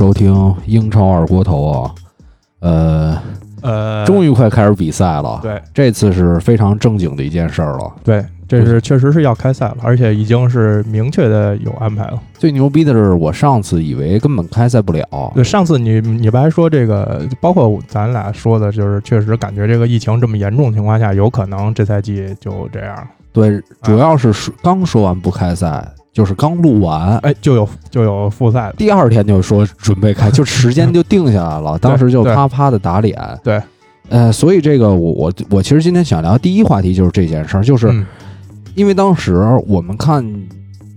收听英超二锅头啊。呃，呃，终于快开始比赛了。对这次是非常正经的一件事儿了。对，这是确实是要开赛了，而且已经是明确的有安排了。最牛逼的是，我上次以为根本开赛不了。对，上次你你不还说这个，包括咱俩说的，就是确实感觉这个疫情这么严重情况下，有可能这赛季就这样。对，主要是说刚说完不开赛，就是刚录完，哎，就有就有复赛了。第二天就说准备开，就时间就定下来了。当时就啪啪的打脸。对，呃，所以这个我我我其实今天想聊第一话题就是这件事儿，就是嗯因为当时我们看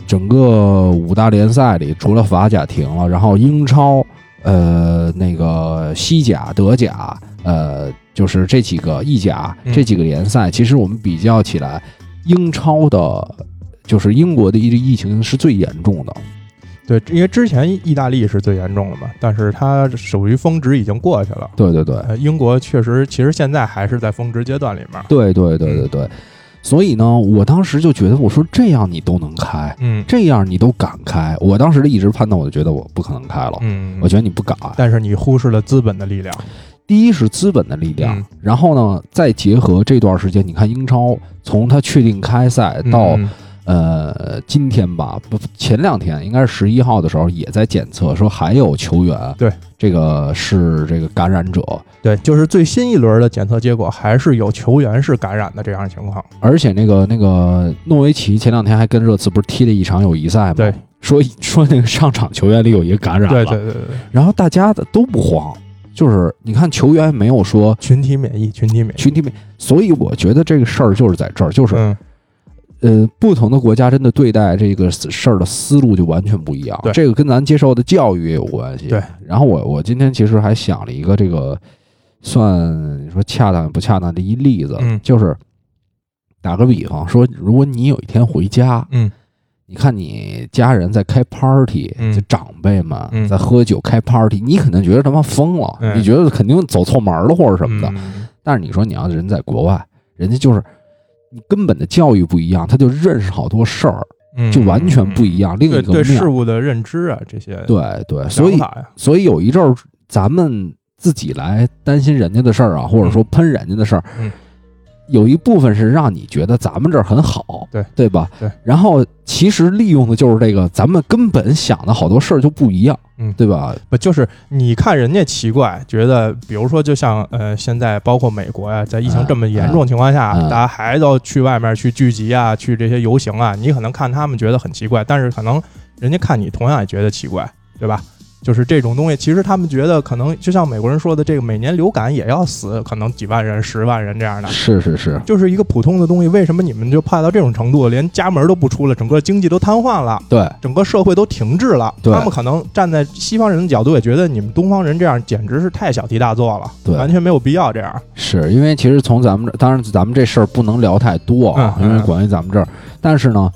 整个五大联赛里，除了法甲停了，然后英超、呃那个西甲、德甲，呃就是这几个意甲嗯这几个联赛，其实我们比较起来，英超的，就是英国的疫疫情是最严重的。对，因为之前意大利是最严重的嘛，但是它属于峰值已经过去了。对对对，呃，英国确实，其实现在还是在峰值阶段里面。对对对对对，所以呢，我当时就觉得，我说这样你都能开，嗯这样你都敢开，我当时的一直判断，我就觉得我不可能开了，嗯，我觉得你不敢。但是你忽视了资本的力量。第一是资本的力量，嗯然后呢，再结合这段时间，你看英超从它确定开赛到、嗯呃今天吧，不前两天应该是十一号的时候也在检测，说还有球员对这个是这个感染者，对，就是最新一轮的检测结果，还是有球员是感染的这样的情况。而且那个那个诺维奇前两天还跟热刺不是踢了一场友谊赛吗？对，说 说那个上场球员里有一个感染了，对对对对，然后大家的都不慌，就是你看球员没有说群体免疫，群体免疫。群体免，所以我觉得这个事儿就是在这儿，就是、嗯，呃，不同的国家真的对待这个事儿的思路就完全不一样，对。这个跟咱接受的教育也有关系。对，然后我我今天其实还想了一个这个算你说恰当不恰当的一例子，嗯。就是打个比方说，如果你有一天回家，嗯，你看你家人在开 party，、嗯。就长辈们嗯。在喝酒开 party，你肯定觉得他妈疯了，嗯。你觉得肯定走错门了或者什么的。嗯。但是你说你要人在国外，人家就是你根本的教育不一样，他就认识好多事儿，嗯。就完全不一样，另一个面。对事。物的认知啊，这些对对，所以所以有一阵儿咱们自己来担心人家的事儿啊，或者说喷人家的事儿，嗯有一部分是让你觉得咱们这儿很好，对对吧？对。然后其实利用的就是这个，咱们根本想的好多事儿就不一样，嗯对吧？不就是你看人家奇怪，觉得比如说就像呃现在包括美国呀、在疫情这么严重情况下，嗯嗯大家还都去外面去聚集啊，去这些游行啊，你可能看他们觉得很奇怪，但是可能人家看你同样也觉得奇怪，对吧？就是这种东西，其实他们觉得可能就像美国人说的，这个每年流感也要死可能几万人、十万人这样的，是是是，就是一个普通的东西，为什么你们就怕到这种程度，连家门都不出了，整个经济都瘫痪了？对。整个社会都停滞了，他们可能站在西方人的角度，也觉得你们东方人这样简直是太小题大做了，对。完全没有必要这样。是因为其实从咱们这，当然咱们这事儿不能聊太多啊，因为关于咱们这儿，但是呢，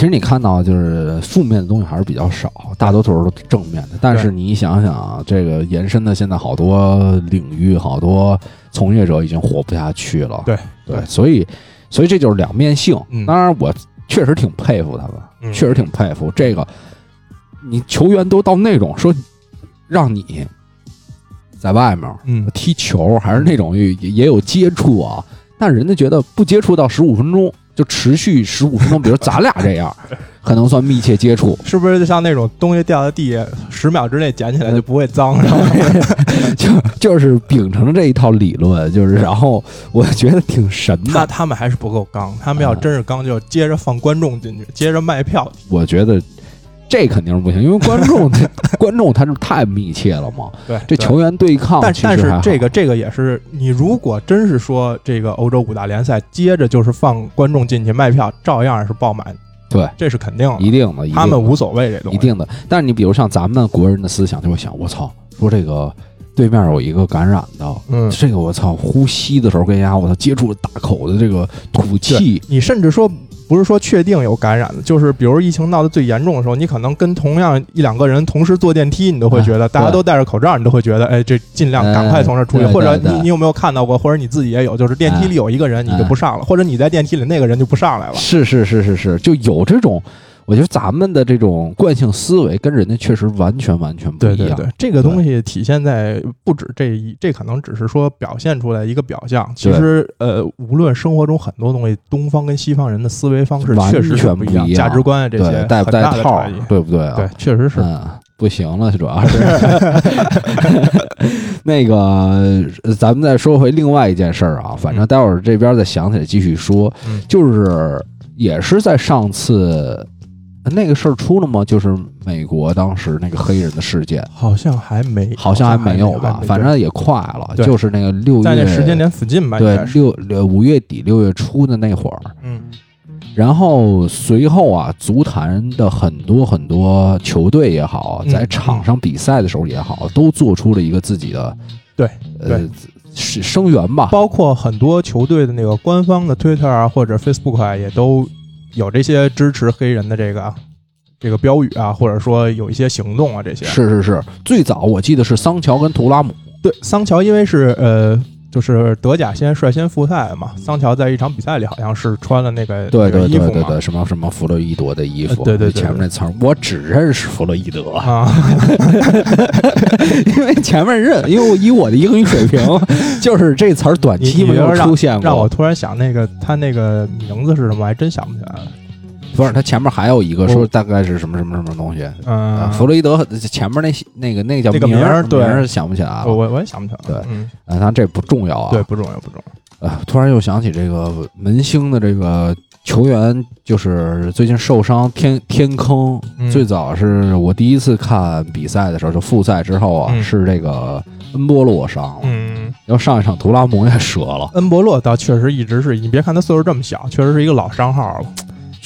其实你看到就是负面的东西还是比较少，大多数都是正面的。但是你想想啊，这个延伸的现在好多领域，好多从业者已经活不下去了。对对，所以所以这就是两面性。嗯当然，我确实挺佩服他们，嗯确实挺佩服这个。你球员都到那种说，让你在外面嗯，踢球，还是那种也也有接触啊，但人家觉得不接触到十五分钟，就持续十五分钟，比如咱俩这样，可能算密切接触。是不是就像那种东西掉在地下，十秒之内捡起来就不会脏？然 后就就是秉承这一套理论，就是然后我觉得挺神的。那。他们还是不够刚，他们要嗯真是刚，就接着放观众进去，接着卖票。我觉得这肯定是不行，因为观众 观众他是太密切了嘛。对，这球员对抗但是这个这个也是，你如果真是说这个欧洲五大联赛接着就是放观众进去卖票，照样是爆满，对这是肯定的。一定的，一定的他们无所谓这东西，一定的。但是你比如像咱们国人的思想就会想，我操，说这个对面有一个感染的，嗯，这个我操，呼吸的时候跟人家我操接触了大口的这个吐气，你甚至说不是说确定有感染的，就是比如疫情闹得最严重的时候，你可能跟同样一两个人同时坐电梯，你都会觉得大家都戴着口罩，你都会觉得，哎，这尽量赶快从这儿出去。哎或者你你有没有看到过，或者你自己也有，就是电梯里有一个人你就不上了，或者你在电梯里那个人就不上来了。是是是是是，就有这种。我觉得咱们的这种惯性思维跟人家确实完全完全不一样。对对对，这个东西体现在不止这一，这可能只是说表现出来一个表象。其实呃，无论生活中很多东西，东方跟西方人的思维方式确实全不一样，价值观啊这些带不带套，对不对啊？对，确实是。嗯，不行了，主要是。那个，咱们再说回另外一件事儿啊，反正待会儿这边再想起来继续说，就是也是在上次那个事儿出了吗？就是美国当时那个黑人的事件，好像还没，好像还没有吧？反正也快了，就是那个六月在那时间点附近吧？对，六五月底六月初的那会儿，嗯。然后随后啊，足坛的很多很多球队也好，在场上比赛的时候也好，都做出了一个自己的对呃是声援吧。包括很多球队的那个官方的 Twitter 啊或者 Facebook 啊，也都有这些支持黑人的这个这个标语啊，或者说有一些行动啊，这些是是是。最早我记得是桑乔跟图拉姆，对桑乔，因为是呃。就是德甲先率先复赛嘛，桑乔在一场比赛里好像是穿了那个对对对对对什么什么弗洛伊德的衣服，对对前面那词儿我只认识弗洛伊德啊，因为前面认，因为以我的英语水平，就是这词儿短期没有出现过，让我突然想那个他那个名字是什么，还真想不起来了。不是，他前面还有一个说大概是什么什么什么东西。嗯，弗洛伊德前面那那个那个叫名儿，对，想不起来了。我我也想不起来。对，嗯，当然这不重要啊。对，不重要，不重要。啊，突然又想起这个门兴的这个球员，就是最近受伤天天坑。最早是我第一次看比赛的时候，就复赛之后啊，是这个恩波洛伤了。嗯，要上一场图拉姆也折了。恩波洛倒确实一直是你别看他岁数这么小，确实是一个老伤号了。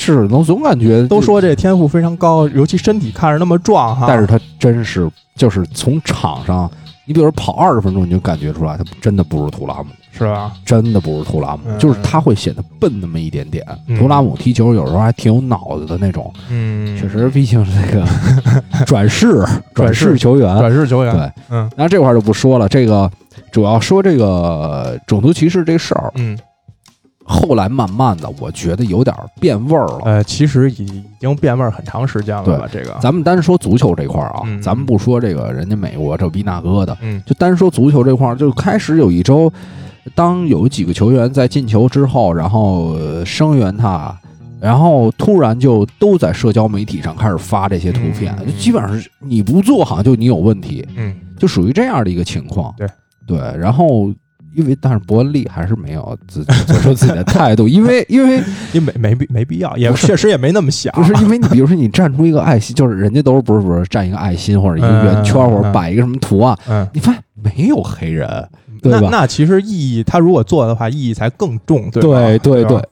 是，能总感觉都说这天赋非常高，尤其身体看着那么壮哈。但是他真是，就是从场上，你比如说跑二十分钟，你就感觉出来，他真的不如图拉姆，是吧？真的不如图拉姆，就是他会显得笨那么一点点。图拉姆踢球有时候还挺有脑子的那种，嗯，确实，毕竟是这个 转世 转世球员，转世球员，对，嗯。那这块就不说了，这个主要说这个种族歧视这事儿，嗯。后来慢慢的，我觉得有点变味儿了。呃，其实已已经变味儿很长时间了吧？这个，咱们单说足球这块儿啊，咱们不说这个人家美国这逼那哥的，嗯，就单说足球这块儿，就开始有一周，当有几个球员在进球之后，然后声援他，然后突然就都在社交媒体上开始发这些图片，就基本上是你不做，好像就你有问题，嗯，就属于这样的一个情况。对对，然后。因为但是伯恩利还是没有自做出自己的态度，因为因为 因为没没必没必要，也确实也没那么想。不是因为你比如说你站出一个爱心，就是人家都是不是不是站一个爱心或者一个圆圈或者摆一个什么图案，你发现没有黑人，对吧？那其实意义他如果做的话，意义才更重，对对对对。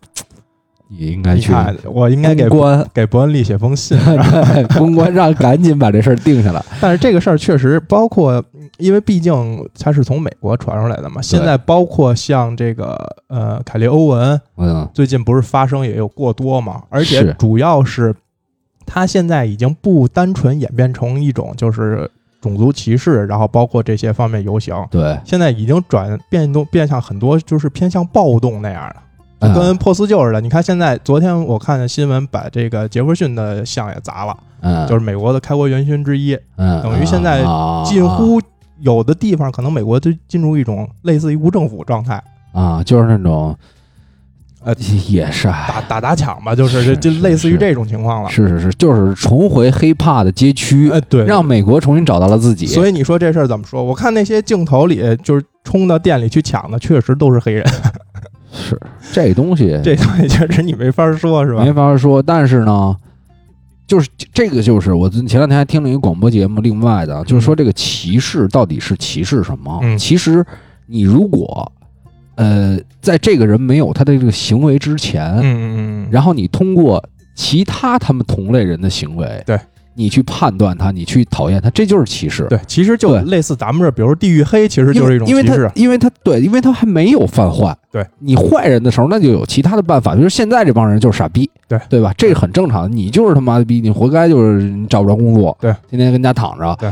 你应该去，我应该给官 给伯恩利写封信，公关让赶紧把这事儿定下来。但是这个事儿确实包括，因为毕竟它是从美国传出来的嘛。现在包括像这个呃凯利欧文，嗯，最近不是发生也有过多嘛？而且主要是他现在已经不单纯演变成一种就是种族歧视，然后包括这些方面游行，对，现在已经转变动变向很多，就是偏向暴动那样的。跟破四旧似的，你看现在，昨天我看见新闻，把这个杰弗逊的像也砸了，嗯，就是美国的开国元勋之一，嗯，等于现在近乎有的地方，可能美国就进入一种类似于无政府状态啊，就是那种，呃，也是打打打抢吧，就是就类似于这种情况了，是是是，就是重回黑怕的街区，呃，对，让美国重新找到了自己。所以你说这事儿怎么说？我看那些镜头里，就是冲到店里去抢的，确实都是黑人。是这东西，这东西确实你没法说，是吧？没法说。但是呢，就是这个，就是我前两天还听了一个广播节目，另外的，就是说这个歧视到底是歧视什么？其实你如果呃，在这个人没有他的这个行为之前，嗯嗯嗯，然后你通过其他他们同类人的行为，对。你去判断他，你去讨厌他，这就是歧视。对，其实就类似咱们这，比如地域黑，其实就是一种歧视。因为他，对，因为他还没有犯坏。对你坏人的时候，那就有其他的办法。比如现在这帮人就是傻逼，对对吧？这是很正常。你就是他妈的逼，你活该，就是你找不着工作，对，天天跟家躺着。对，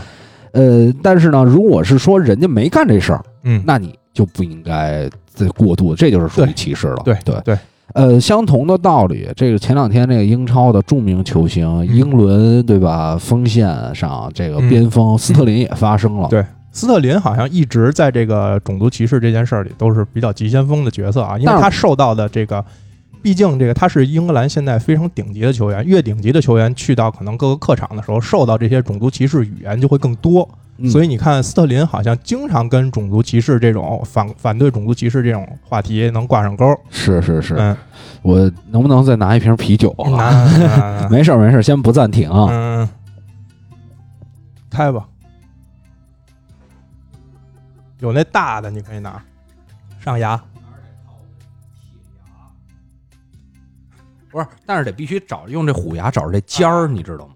呃，但是呢，如果是说人家没干这事儿，嗯，那你就不应该再过度，这就是属于歧视了。对对对。呃，相同的道理，这个前两天那个英超的著名球星嗯英伦，对吧？锋线上这个嗯边锋斯特林也发生了，对斯特林好像一直在这个种族歧视这件事儿里都是比较急先锋的角色啊，因为他受到的这个，毕竟这个他是英格兰现在非常顶级的球员，越顶级的球员去到可能各个客场的时候，受到这些种族歧视语言就会更多。嗯所以你看，斯特林好像经常跟种族歧视这种反反对种族歧视这种话题能挂上钩。是是是，嗯，我能不能再拿一瓶啤酒啊？那 没事儿没事儿，先不暂停啊。嗯，开吧，有那大的你可以拿，上牙。不是，但是得必须找用这虎牙找着这尖儿，你知道吗？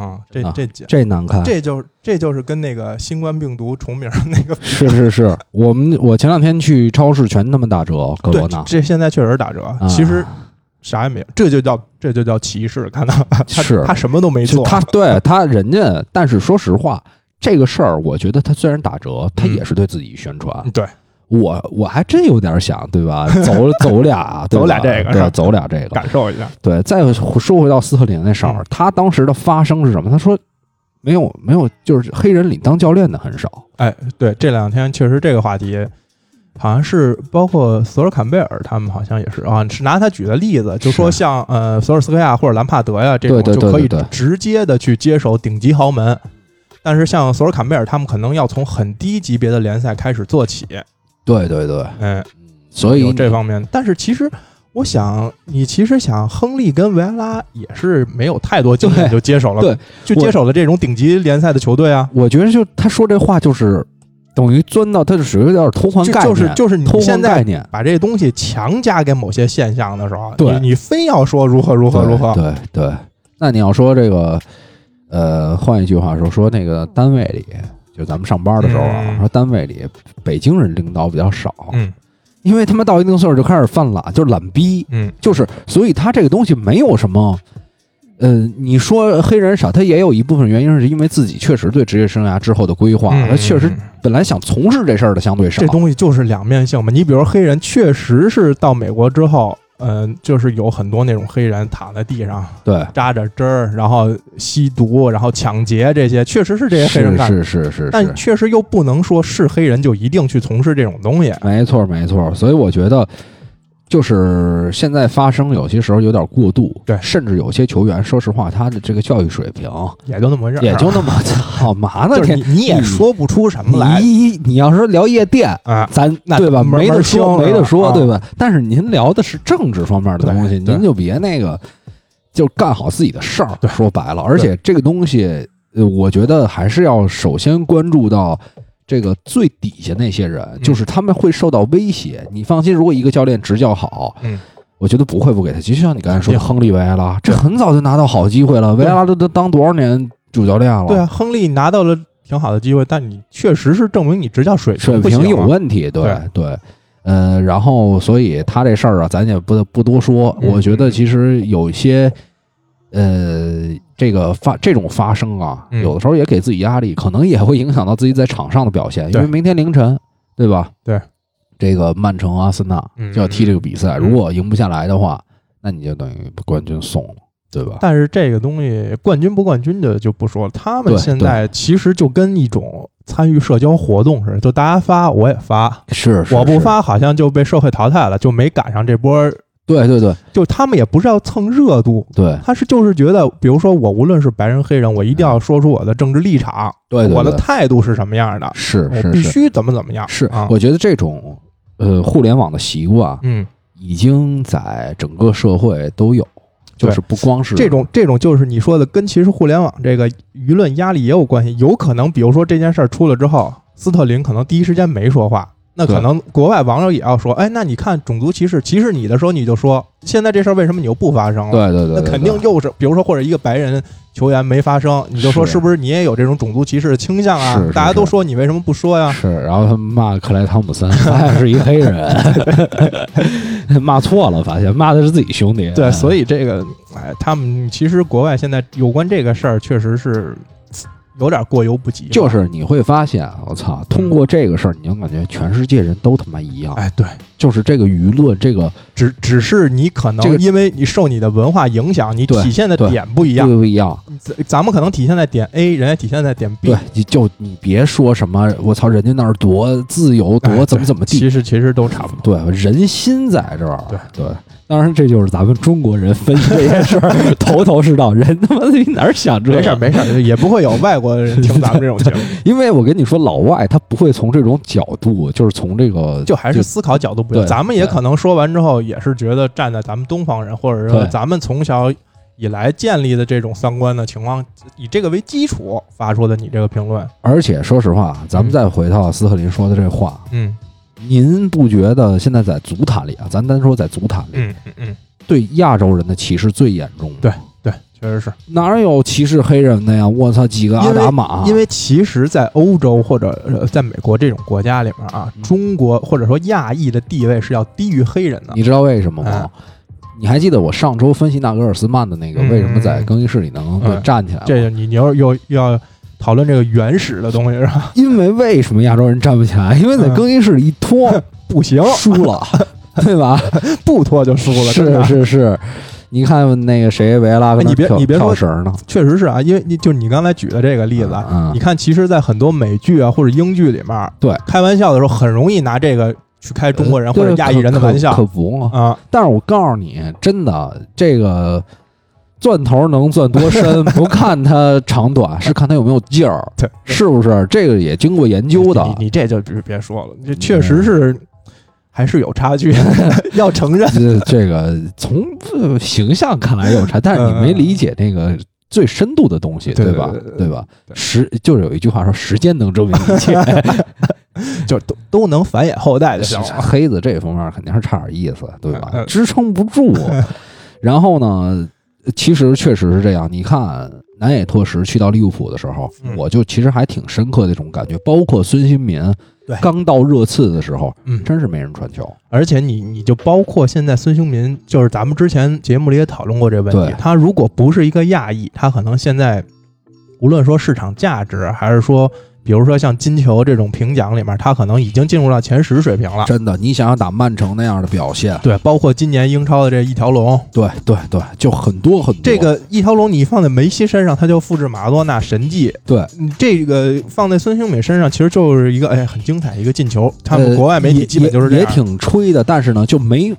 啊，这啊这这难看。这就这就是跟那个新冠病毒重名那个 是是是，我们我前两天去超市全他妈打折，格对罗纳，这现在确实打折，啊其实啥也没有，这就叫这就叫歧视，看到吧？他是他什么都没做，他对他人家，但是说实话，这个事儿，我觉得他虽然打折，他嗯也是对自己宣传。对我我还真有点想，对吧？走走俩，走俩这个是对，吧走俩这个。感受一下，对，再说回到斯特林那事儿嗯，他当时的发声是什么？他说没有没有，就是黑人里当教练的很少。哎，对，这两天确实这个话题。好像是包括索尔坎贝尔他们好像也是啊，是拿他举的例子，就说像呃索尔斯克亚或者兰帕德呀这种就可以直接的去接手顶级豪门，但是像索尔坎贝尔他们可能要从很低级别的联赛开始做起，对对对，嗯，所以有这方面。但是其实我想，你其实想，亨利跟维埃拉也是没有太多经验就接手了，对，就接手了这种顶级联赛的球队啊。我觉得就他说这话就是等于钻到，他就属于有点偷换概念，就是就是你偷换现在概念。把这东西强加给某些现象的时候，对你你非要说如何如何如何，对对对，那你要说这个，呃，换一句话说，说那个单位里，就咱们上班的时候啊，嗯说单位里北京人领导比较少，嗯因为他们到一定岁数就开始犯懒，就是懒逼，嗯，就是所以他这个东西没有什么。呃，你说黑人少，他也有一部分原因是因为自己确实对职业生涯之后的规划，嗯他确实本来想从事这事儿的相对少这。东西就是两面性嘛。你比如黑人，确实是到美国之后，嗯、就是有很多那种黑人躺在地上对，扎着针儿，然后吸毒，然后抢劫这些，确实是这些黑人干的。是是是但是，确实又不能说是黑人就一定去从事这种东西。没错没错。所以我觉得，就是现在发生有些时候有点过度，对甚至有些球员，说实话，他的这个教育水平也就那么回事，也就那么操嘛呢？就是天你你也说不出什么来你你要说聊夜店，啊。咱对吧？没得说，没得说，啊对吧？但是您聊的是政治方面的东西，您就别那个，就干好自己的事儿。对说白了，而且这个东西，呃，我觉得还是要首先关注到这个最底下那些人，嗯就是他们会受到威胁。你放心，如果一个教练执教好，嗯，我觉得不会不给他机。就像你刚才说的，亨利维埃拉，这很早就拿到好机会了，维埃拉都都当多少年主教练了？对啊，亨利拿到了挺好的机会，但你确实是证明你执教水水平有问题，对对对，呃，然后所以他这事儿啊，咱也不不多说。嗯我觉得其实有一些，呃，这个发这种发声啊，嗯有的时候也给自己压力，可能也会影响到自己在场上的表现。因为明天凌晨，对吧？对，这个曼城阿森纳嗯就要踢这个比赛，嗯如果赢不下来的话，那你就等于把冠军送了，对吧？但是这个东西冠军不冠军的就不说了，他们现在其实就跟一种参与社交活动似的，就大家发我也发，是，是我不发好像就被社会淘汰了，就没赶上这波。对对对就他们也不是要蹭热度，对他是就是觉得，比如说我无论是白人黑人，我一定要说出我的政治立场，对对，我的态度是什么样的，是是是我必须怎么怎么样。是啊，我觉得这种呃互联网的习惯。嗯，已经在整个社会都有，就是不光是这种这种就是你说的，跟其实互联网这个舆论压力也有关系。有可能，比如说这件事儿出了之后，斯特林可能第一时间没说话，那可能国外网友也要说，哎，那你看种族歧视歧视你的时候，你就说现在这事儿为什么你又不发生了？对对对，对那肯定又是，比如说或者一个白人球员没发生，你就说是是不是你也有这种种族歧视的倾向啊？大家都说你为什么不说呀？是，然后他们骂克莱汤普森，发现是一黑人，骂错了，发现骂的是自己兄弟。对，所以这个，哎，他们其实国外现在有关这个事儿，确实是有点过犹不及。就是你会发现，我操，通过这个事儿，你就感觉全世界人都他妈一样，哎，对，就是这个舆论，这个只只是你可这个能因为你受你的文化影响，你体现的点不一样。不不一样。咱咱们可能体现在点 A，人家体现在点 B。对，你就你别说什么，我操，人家那儿多自由，哎多怎么怎么地，其实其实都差不多。对，人心在这儿。对对，当然这就是咱们中国人分析这些事儿 头头是道，人他妈的哪儿想这没事儿没事儿，也不会有外国人听咱们这种节目，因为我跟你说，老外他不会从这种角度，就是从这个就还是思考角度不一样。对咱们也可能说完之后，也是觉得站在咱们东方人，或者说咱们从小以来建立的这种三观的情况，以这个为基础发出的你这个评论。而且说实话，咱们嗯再回到斯特林说的这话，嗯您不觉得现在在足坛里啊，咱单说在足坛里，嗯嗯嗯，对亚洲人的歧视最严重对，确实是。哪有歧视黑人的呀？我操，几个阿达玛，因为其实，在欧洲或者呃在美国这种国家里面啊，嗯中国或者说亚裔的地位是要低于黑人的。你知道为什么吗哎？你还记得我上周分析纳格尔斯曼的那个嗯为什么在更衣室里能嗯站起来吗？这个你你要又要讨论这个原始的东西是吧？因为为什么亚洲人站不起来？因为在嗯更衣室里一脱，不行，输了，对吧？不脱就输了，真是的是是，你看那个谁维拉跟哎你别你别说跳绳呢，确实是啊，因为你就你刚才举的这个例子你看，其实，在很多美剧啊或者英剧里面，对开玩笑的时候，很容易拿这个去开中国人或者亚裔人的玩笑可可不嘛。啊。但是我告诉你，真的这个钻头能钻多深，不看它长短，是看它有没有劲儿，对，是不是？这个也经过研究的。你你这就别别说了，这确实是还是有差距，要承认。这这个从呃形象看来有差，但是你没理解那个最深度的东西，对对吧对吧？时就是有一句话说，时间能证明一切。就都都能繁衍后代就行了。黑子这方面肯定是差点意思，对吧？嗯支撑不住。然后呢，其实确实是这样。你看南野拓实去到利物浦的时候，嗯我就其实还挺深刻的这种感觉。包括孙兴民对。刚到热刺的时候，嗯，真是没人传球。而且你你就包括现在孙兴民，就是咱们之前节目里也讨论过这个问题，他如果不是一个亚裔，他可能现在无论说市场价值，还是说比如说像金球这种评奖里面，他可能已经进入到前十水平了。真的，你想想打曼城那样的表现，对，包括今年英超的这一条龙，对对对，就很多很多。这个一条龙你放在梅西身上，他就复制马拉多纳神迹。对，你这个放在孙兴敏身上，其实就是一个哎很精彩一个进球。他们呃国外媒体基本就是这样也样，挺吹的，但是呢，就没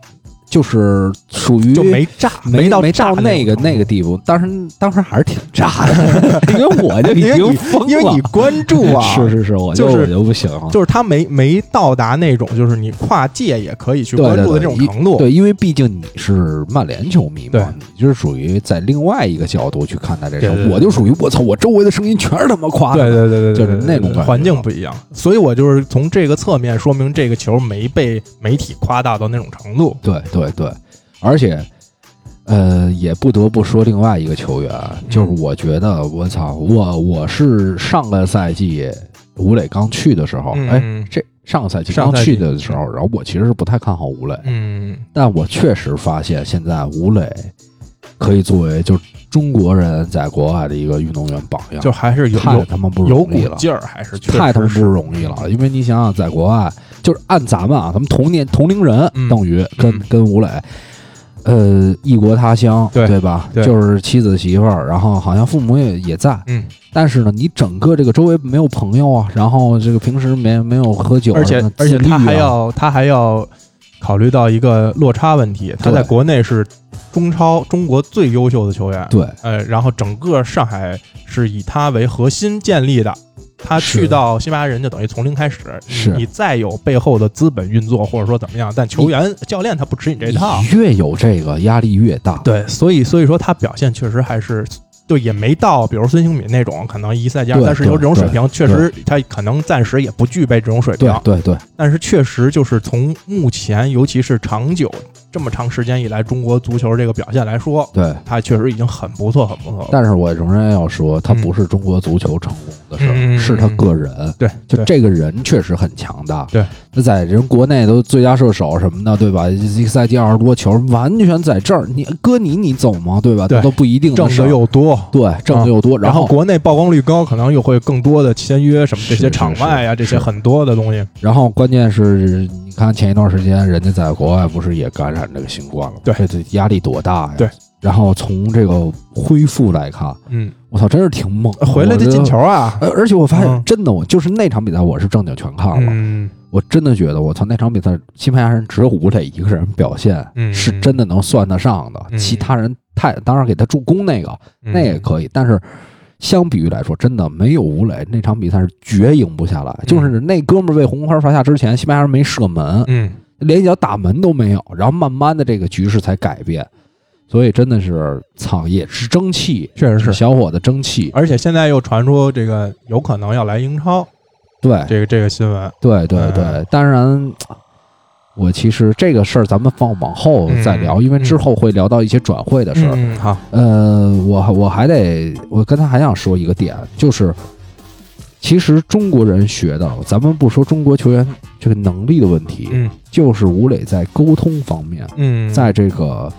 就是属于就没炸，没到没炸那个那个地步，当时当时还是挺炸的，因为我就已经疯了，因为你关注啊，是是是，我就是我就不行了。就是他没没到达那种就是你跨界也可以去关注的这种程度。对，因为毕竟你是曼联球迷嘛，你就是属于在另外一个角度去看待这事我就属于我操，我周围的声音全是他妈夸的。对对对对，就是对那种环境不一样，所以我就是从这个侧面说明这个球没被媒体夸大到那种程度。对对对对，而且，呃，也不得不说另外一个球员，就是我觉得我操，我我是上个赛季吴磊刚去的时候，哎，嗯。这上个赛季刚去的时候，然后我其实是不太看好吴磊，嗯，但我确实发现现在吴磊可以作为就中国人在国外的一个运动员榜样，就还是有有太他妈不容易了。股劲儿，还是确太他妈不容易了，因为你想想，在国外就是按咱们啊，咱们同年同龄人，嗯。等于跟、嗯。跟吴磊，呃，异国他乡，对对吧？对。就是妻子媳妇儿，然后好像父母也也在，嗯，但是呢，你整个这个周围没有朋友啊，然后这个平时没没有喝酒啊，而且而且他还要他还要考虑到一个落差问题，他在国内是中超中国最优秀的球员，对。呃，然后整个上海是以他为核心建立的。他去到西班牙人就等于从零开始，你是。你再有背后的资本运作或者说怎么样，但球员教练他不吃你这套，你越有这个压力越大，对，所以所以说他表现确实还是就，也没到比如孙兴敏那种可能一赛季二对三十球这种水平，确实他可能暂时也不具备这种水平对，对对，但是确实就是从目前，尤其是长久这么长时间以来中国足球这个表现来说，对，他确实已经很不错，很不错了。但是我仍然要说，他不是中国足球成功的事儿，嗯是他个人。对，对就这个人确实很强大。对，那在人国内都最佳射手什么的，对吧？一个赛季二十多球，完全在这儿，你搁你你走吗？对吧？对都不一定挣的事儿。的又多，对，挣的又多，然后国内曝光率高，可能又会更多的签约什么这些场外呀，是是这些很多的东西。然后关键是，你看前一段时间人家在国外不是也感染这个新冠了吗？对这这压力多大呀？对。然后从这个恢复来看，嗯，我操，真是挺猛。回来的进球啊，呃，而且我发现嗯真的，我就是那场比赛，我是正经全看了。嗯我真的觉得，我操，那场比赛西班牙人只有武磊一个人表现嗯是真的能算得上的，嗯其他人太当然给他助攻那个嗯那也可以，但是相比于来说，真的没有吴磊那场比赛是绝赢不下来。嗯就是那哥们儿被红牌罚下之前，西班牙人没射门，嗯，连一脚打门都没有，然后慢慢的这个局势才改变。所以真的是操，也是争气，确实是。小伙子争气。而且现在又传出这个有可能要来英超，对这个这个新闻。对对对，嗯当然，我其实这个事儿咱们放往后再聊，嗯因为之后会聊到一些转会的事儿。嗯，好，呃，我我还得，我刚才还想说一个点，就是其实中国人学的，咱们不说中国球员这个能力的问题，嗯。就是吴磊在沟通方面，嗯，在这个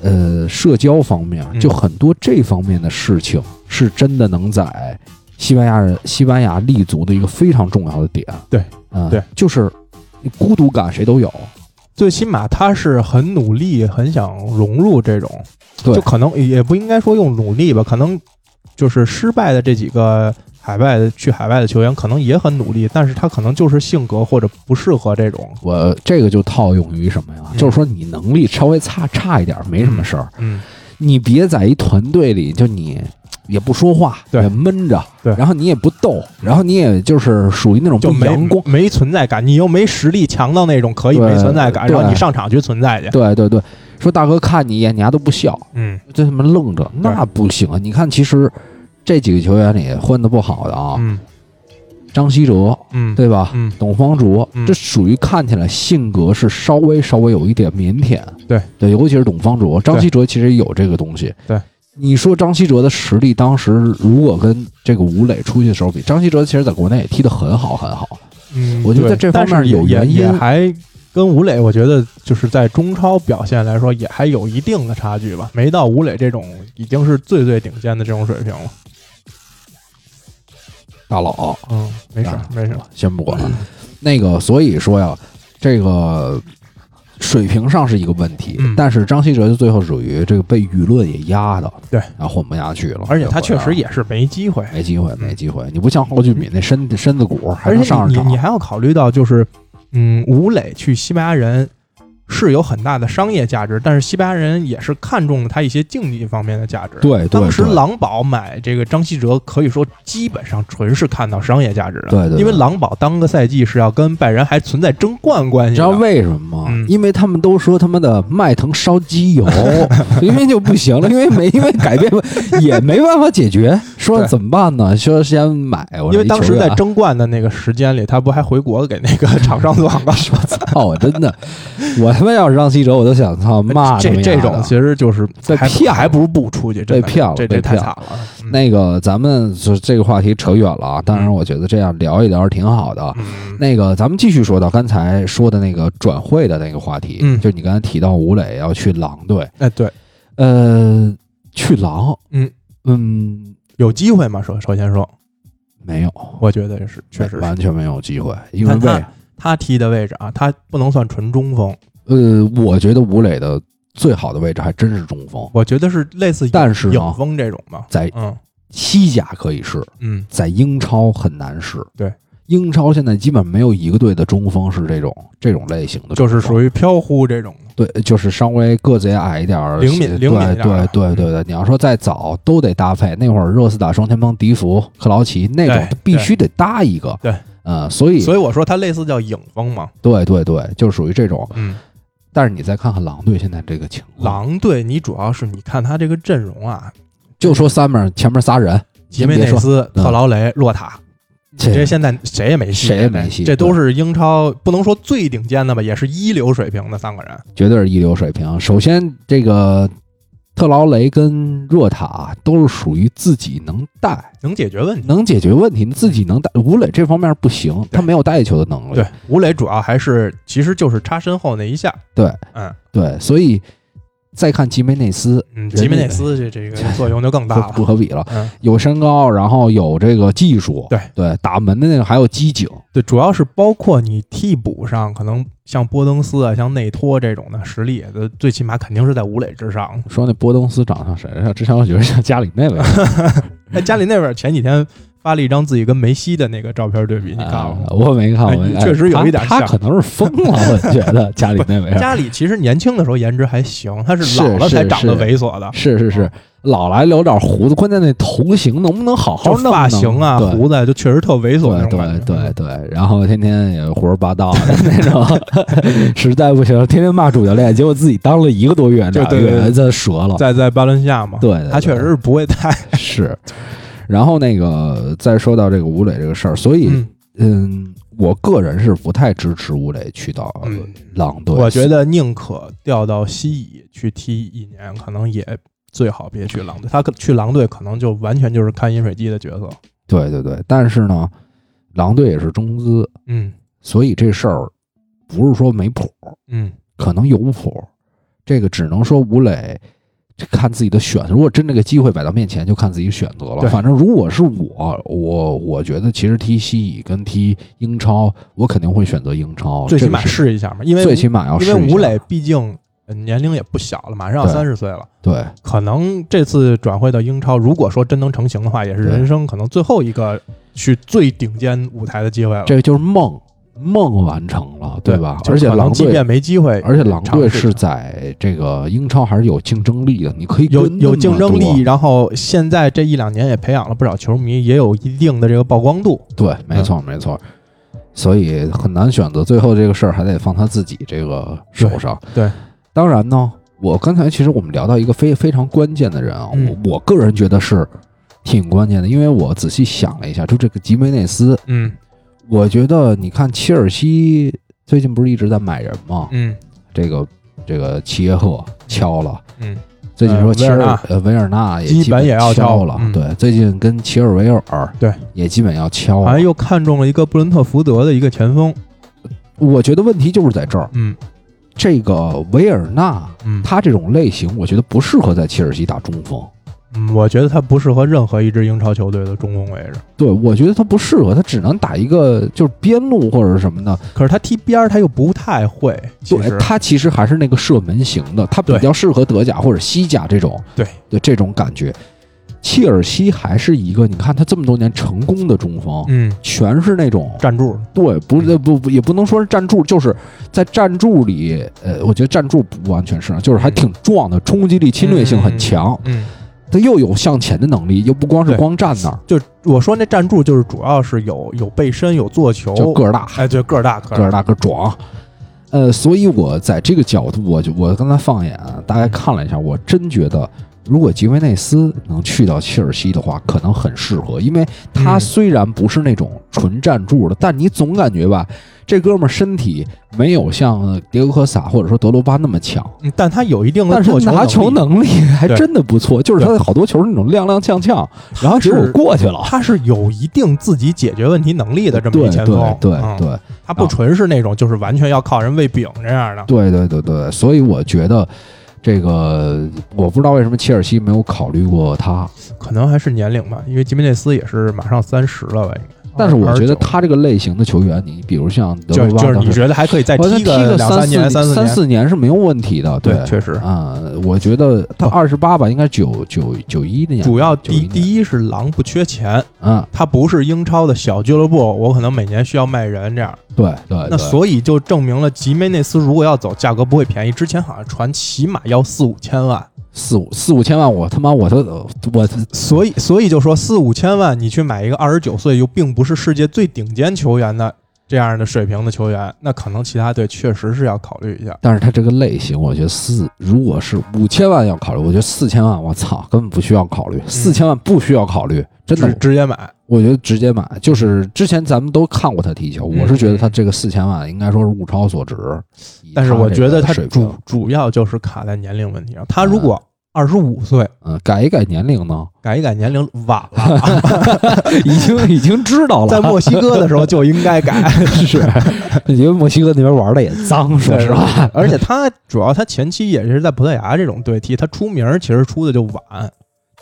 呃社交方面，嗯。就很多这方面的事情，是真的能在西班牙人西班牙立足的一个非常重要的点。对，嗯、对，就是孤独感谁都有，最起码他是很努力，很想融入这种，对。就可能也不应该说用努力吧，可能就是失败的这几个海外的去海外的球员，可能也很努力，但是他可能就是性格或者不适合这种，我这个就套用于什么呀？嗯就是说你能力稍微差差一点没什么事儿，嗯你别在一团队里就你。也不说话，对也闷着，对然后你也不逗，然后你也就是属于那种就阳光，没存在感，你又没实力强到那种可以没存在感，对然后你上场去存在去，对对对，说大哥看你一眼，你丫都不笑，嗯就他妈愣着，那不行啊！你看，其实这几个球员里混的不好的啊，嗯。张稀哲嗯，对吧？嗯。董方卓，嗯。这属于看起来性格是稍微稍微有一点腼腆，对。对，尤其是董方卓，张稀哲其实有这个东西。对，你说张稀哲的实力，当时如果跟这个吴磊出去的时候比，张稀哲其实在国内也踢得很好很好。嗯，我觉得对这方面有原因。也也还跟吴磊，我觉得就是在中超表现来说，也还有一定的差距吧，没到吴磊这种已经是最最顶尖的这种水平了。大佬，嗯，没事啊没事，先不管了。那个，所以说呀，这个水平上是一个问题，嗯。但是张稀哲就最后属于这个被舆论也压的，对，然后混不下去了，而且他确实也也是没机会。没机会，没机会。你不像蒿俊闵那身身子骨还能上上场，你你你还要考虑到，就是嗯，吴磊去西班牙人是有很大的商业价值，但是西班牙人也是看中了他一些竞技方面的价值。对对当时狼堡买这个张稀哲，可以说基本上纯是看到商业价值的。对对对因为狼堡当个赛季是要跟拜仁还存在争冠关系。你知道为什么吗？嗯因为他们都说他妈的迈腾烧机油，明明就不行了，因为没因为改变 也没办法解决，说怎么办呢？说先买，我因为当时在争冠的那个时间里，他不还回国给那个厂商做广告？操，我真的，我他妈要是让记者，我都想操骂这这种其实就是还被骗还不如不出去，真被骗了这太惨了。嗯。那个，咱们就这个话题扯远了啊。当然，我觉得这样聊一聊是挺好的。嗯。那个，咱们继续说到刚才说的那个转会的那个话题，嗯。就你刚才提到吴磊要去狼队，哎，对，呃，去狼，嗯。嗯，有机会吗？首首先说，没有，我觉得是确实完全没有机会，因为他为他踢的位置啊，他不能算纯中锋，呃，我觉得吴磊的最好的位置还真是中锋，我觉得是类似但是影锋这种吧。在嗯西甲可以试，嗯，在英超很难试。对，英超现在基本没有一个队的中锋是这种这种类型的，就是属于飘忽这种的。对，就是稍微个子也矮一点儿，灵敏对灵敏一点儿对对对对。你要说再早都得搭配，那会儿热刺打双前锋迪福、克劳奇那种必须得搭一个。对，呃，所以所以我说他类似叫影锋嘛。对对对，就是属于这种。嗯，但是你再看看狼队现在这个情况，狼队你主要是你看他这个阵容啊，就说三面前面仨人，杰梅内斯、嗯特劳雷、洛塔，这这现在谁也没戏，谁也没戏这都是英超不能说最顶尖的吧，也是一流水平的三个人。绝对是一流水平。首先，这个特劳雷跟若塔都是属于自己能带、能解决问题。能解决问题、自己能带。吴磊这方面不行，他没有带球的能力。对，吴磊主要还是其实就是插身后那一下。对，嗯对，所以再看吉梅内斯，嗯，吉梅内斯这这个 作用就更大了不。可比了。嗯，有身高，然后有这个技术，对对，打门的那个还有机警，对，主要是包括你替补上，可能像波登斯啊、像内托这种的实力，呃，最起码肯定是在吴磊之上。说那波登斯长得像谁呀？之前我觉得像加里那位，哎，家里那边前几天发了一张自己跟梅西的那个照片对比，你看了啊吗？我没看，确实有一点像他他可能是疯了，我觉得 家里那位家里其实年轻的时候颜值还行，他是是老了才长得猥琐的，是是是，老来留点胡子，关键那头型能不能好好就弄？发型啊、胡子就确实特猥琐对对。对对，然后天天也胡说八道的那种，实在不行，天天骂主教练，结果自己当了一个多月，俩月这折了。在在巴伦西亚嘛，对，对他确实是不会太是。然后那个再说到这个吴磊这个事儿，所以嗯嗯，我个人是不太支持吴磊去到嗯狼队。我觉得宁可调到西乙去踢一年，可能也最好别去狼队。他可去狼队可能就完全就是看饮水机的角色。对对对，但是呢，狼队也是中资，嗯所以这事儿不是说没谱，嗯，可能有谱。这个只能说吴磊看自己的选择。如果真这个机会摆到面前，就看自己选择了。反正如果是我，我我觉得其实踢西乙跟踢英超，我肯定会选择英超，最起码试一下嘛，因为最起码要因为吴磊毕竟呃年龄也不小了，马上要三十岁了。对可能这次转会到英超，如果说真能成型的话，也是人生可能最后一个去最顶尖舞台的机会了。这个就是梦，梦完成了，对吧？就而且狼队即便没机会，而且狼队是在这个英超还是有竞争力的，你可以有有竞争力，，然后现在这一两年也培养了不少球迷，也有一定的这个曝光度。对，没错没错，所以很难选择，最后这个事儿还得放他自己这个手上。对对当然呢，我刚才其实我们聊到一个非非常关键的人啊，嗯。我我个人觉得是挺关键的，因为我仔细想了一下，就这个吉梅内斯，嗯。我觉得你看切尔西最近不是一直在买人吗？嗯。这个这个齐耶赫敲了。嗯，最近说齐尔维尔纳。呃维尔纳也基本也要敲敲嗯，了对，最近跟齐尔维尔对。也基本要敲了。好像又看中了一个布伦特福德的一个前锋。我觉得问题就是在这儿，嗯这个维尔纳嗯，他这种类型，我觉得不适合在切尔西打中锋。嗯，我觉得他不适合任何一支英超球队的中锋位置。对，我觉得他不适合，他只能打一个就是边路或者是什么的。可是他踢边儿他又不太会，对他其实还是那个射门型的，他比较适合德甲或者西甲这种对对这种感觉。切尔西还是一个，你看他这么多年成功的中锋，嗯全是那种站柱，对，不是不不也不能说是站柱，就是在站柱里，呃，我觉得站柱不完全是，就是还挺壮的，冲击力、侵略性很强。嗯，他又有向前的能力，又不光是光站那儿，就我说那站柱就是主要是有有背身有做球，就个儿大，哎，对个儿大个个儿大个儿壮。呃，所以我在这个角度，我就我刚才放眼啊大概看了一下，我真觉得，如果吉维内斯能去到切尔西的话，可能很适合，因为他嗯虽然不是那种纯站柱的，但你总感觉吧，这哥们儿身体没有像迭戈科萨或者说德罗巴那么强，嗯但他有一定的但是做球拿球能力，还真的不错，就是他的好多球是那种踉踉跄跄，然后结果是过去了。他是有一定自己解决问题能力的这么对一前锋，对对嗯。对，他不纯是那种就是完全要靠人喂饼这样的。对对对对，所以我觉得这个我不知道为什么切尔西没有考虑过他，可能还是年龄吧，因为吉梅内斯也是马上三十了吧，应该。但是我觉得他这个类型的球员，你比如像德就罗巴，就是你觉得还可以再踢踢个两三年、三三年，四年是没有问题的，对，确实。啊、我觉得他二十八吧，应该九九九一年，主要第91年。第一是狼不缺钱，嗯，他不是英超的小俱乐部，我可能每年需要卖人这样，对对，对。那所以就证明了吉梅内斯如果要走，价格不会便宜。之前好像传起码要四五千万，四五四五千万，我他妈我都我所以所以就说四五千万，你去买一个二十九岁又并不是世界最顶尖球员的这样的水平的球员，那可能其他队确实是要考虑一下。但是他这个类型，我觉得四如果是五千万要考虑，我觉得四千万，我操，根本不需要考虑，四千万不需要考虑，真的直直接买，我觉得直接买，就是之前咱们都看过他踢球，嗯我是觉得他这个四千万应该说是物超所值。但是我觉得他主主要就是卡在年龄问题上。他如果二十五岁，嗯改一改年龄呢，改一改年龄晚了，已经已经知道了，在墨西哥的时候就应该改。是，因为墨西哥那边玩的也脏，说实话。而且他主要他前期也是在葡萄牙这种队踢，他出名其实出的就晚，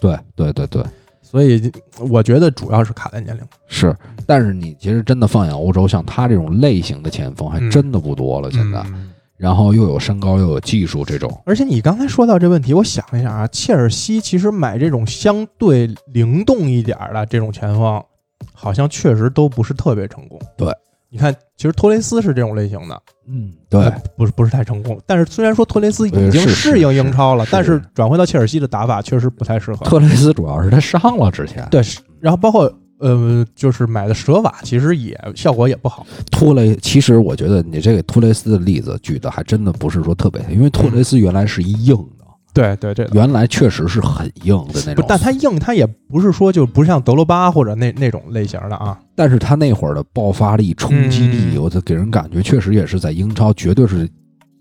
对对对对，所以我觉得主要是卡在年龄。是。但是你其实真的放眼欧洲，像他这种类型的前锋还嗯真的不多了。现在，嗯然后又有身高又有技术，这种而且你刚才说到这问题，我想一下啊，切尔西其实买这种相对灵动一点儿的这种前锋，好像确实都不是特别成功。对，你看，其实托雷斯是这种类型的，嗯，对呃，不是不是太成功。但是虽然说托雷斯已经适应英超了，是但是转回到切尔西的打法确实不太适合。托雷斯主要是他伤了之前，对，然后包括呃，就是买的舍瓦，其实也效果也不好。托雷，其实我觉得你这个托雷斯的例子举的还真的不是说特别，因为托雷斯原来是一硬的，对对对，原来确实是很硬的那种，，但他硬，他也不是说就不像德罗巴或者那那种类型的啊。但是他那会儿的爆发力、冲击力，嗯我就给人感觉确实也是在英超绝对是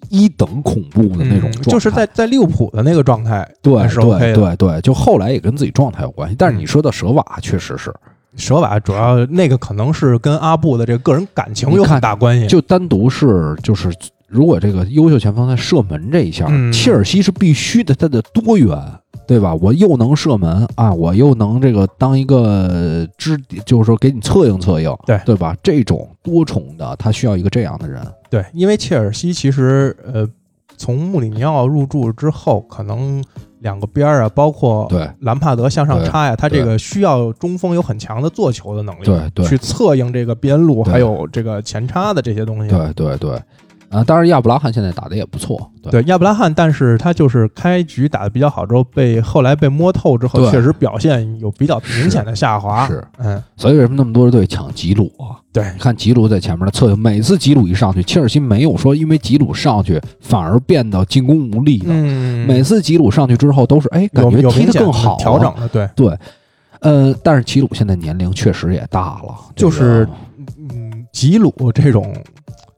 一等恐怖的那种状态，嗯就是在在利物浦的那个状态，对 OK 对的。对对，就后来也跟自己状态有关系。但是你嗯说的舍瓦确实是，舍瓦主要那个可能是跟阿布的这个个人感情有很大关系。就单独是就是。如果这个优秀前锋在射门这一项，嗯切尔西是必须的，他的多元，对吧？我又能射门啊，我又能这个当一个支，就是说给你策应策应，对对吧？这种多重的，他需要一个这样的人。对，因为切尔西其实呃，从穆里尼奥入驻之后，可能两个边儿啊，包括对兰帕德向上插呀，他这个需要中锋有很强的做球的能力，对对去策应这个边路，还有这个前插的这些东西。对对对，啊，当然亚布拉罕现在打的也不错，对对亚布拉罕，但是他就是开局打的比较好之后，被后来被摸透之后，确实表现有比较明显的下滑。是，嗯，所以为什么那么多队抢吉鲁啊？对你看吉鲁在前面的策应，每次吉鲁一上去，切尔西没有说因为吉鲁上去反而变得进攻无力的，嗯，每次吉鲁上去之后都是哎，感觉踢的得更好，调整。了，对，对，呃，但是吉鲁现在年龄确实也大了，就是嗯，吉鲁这种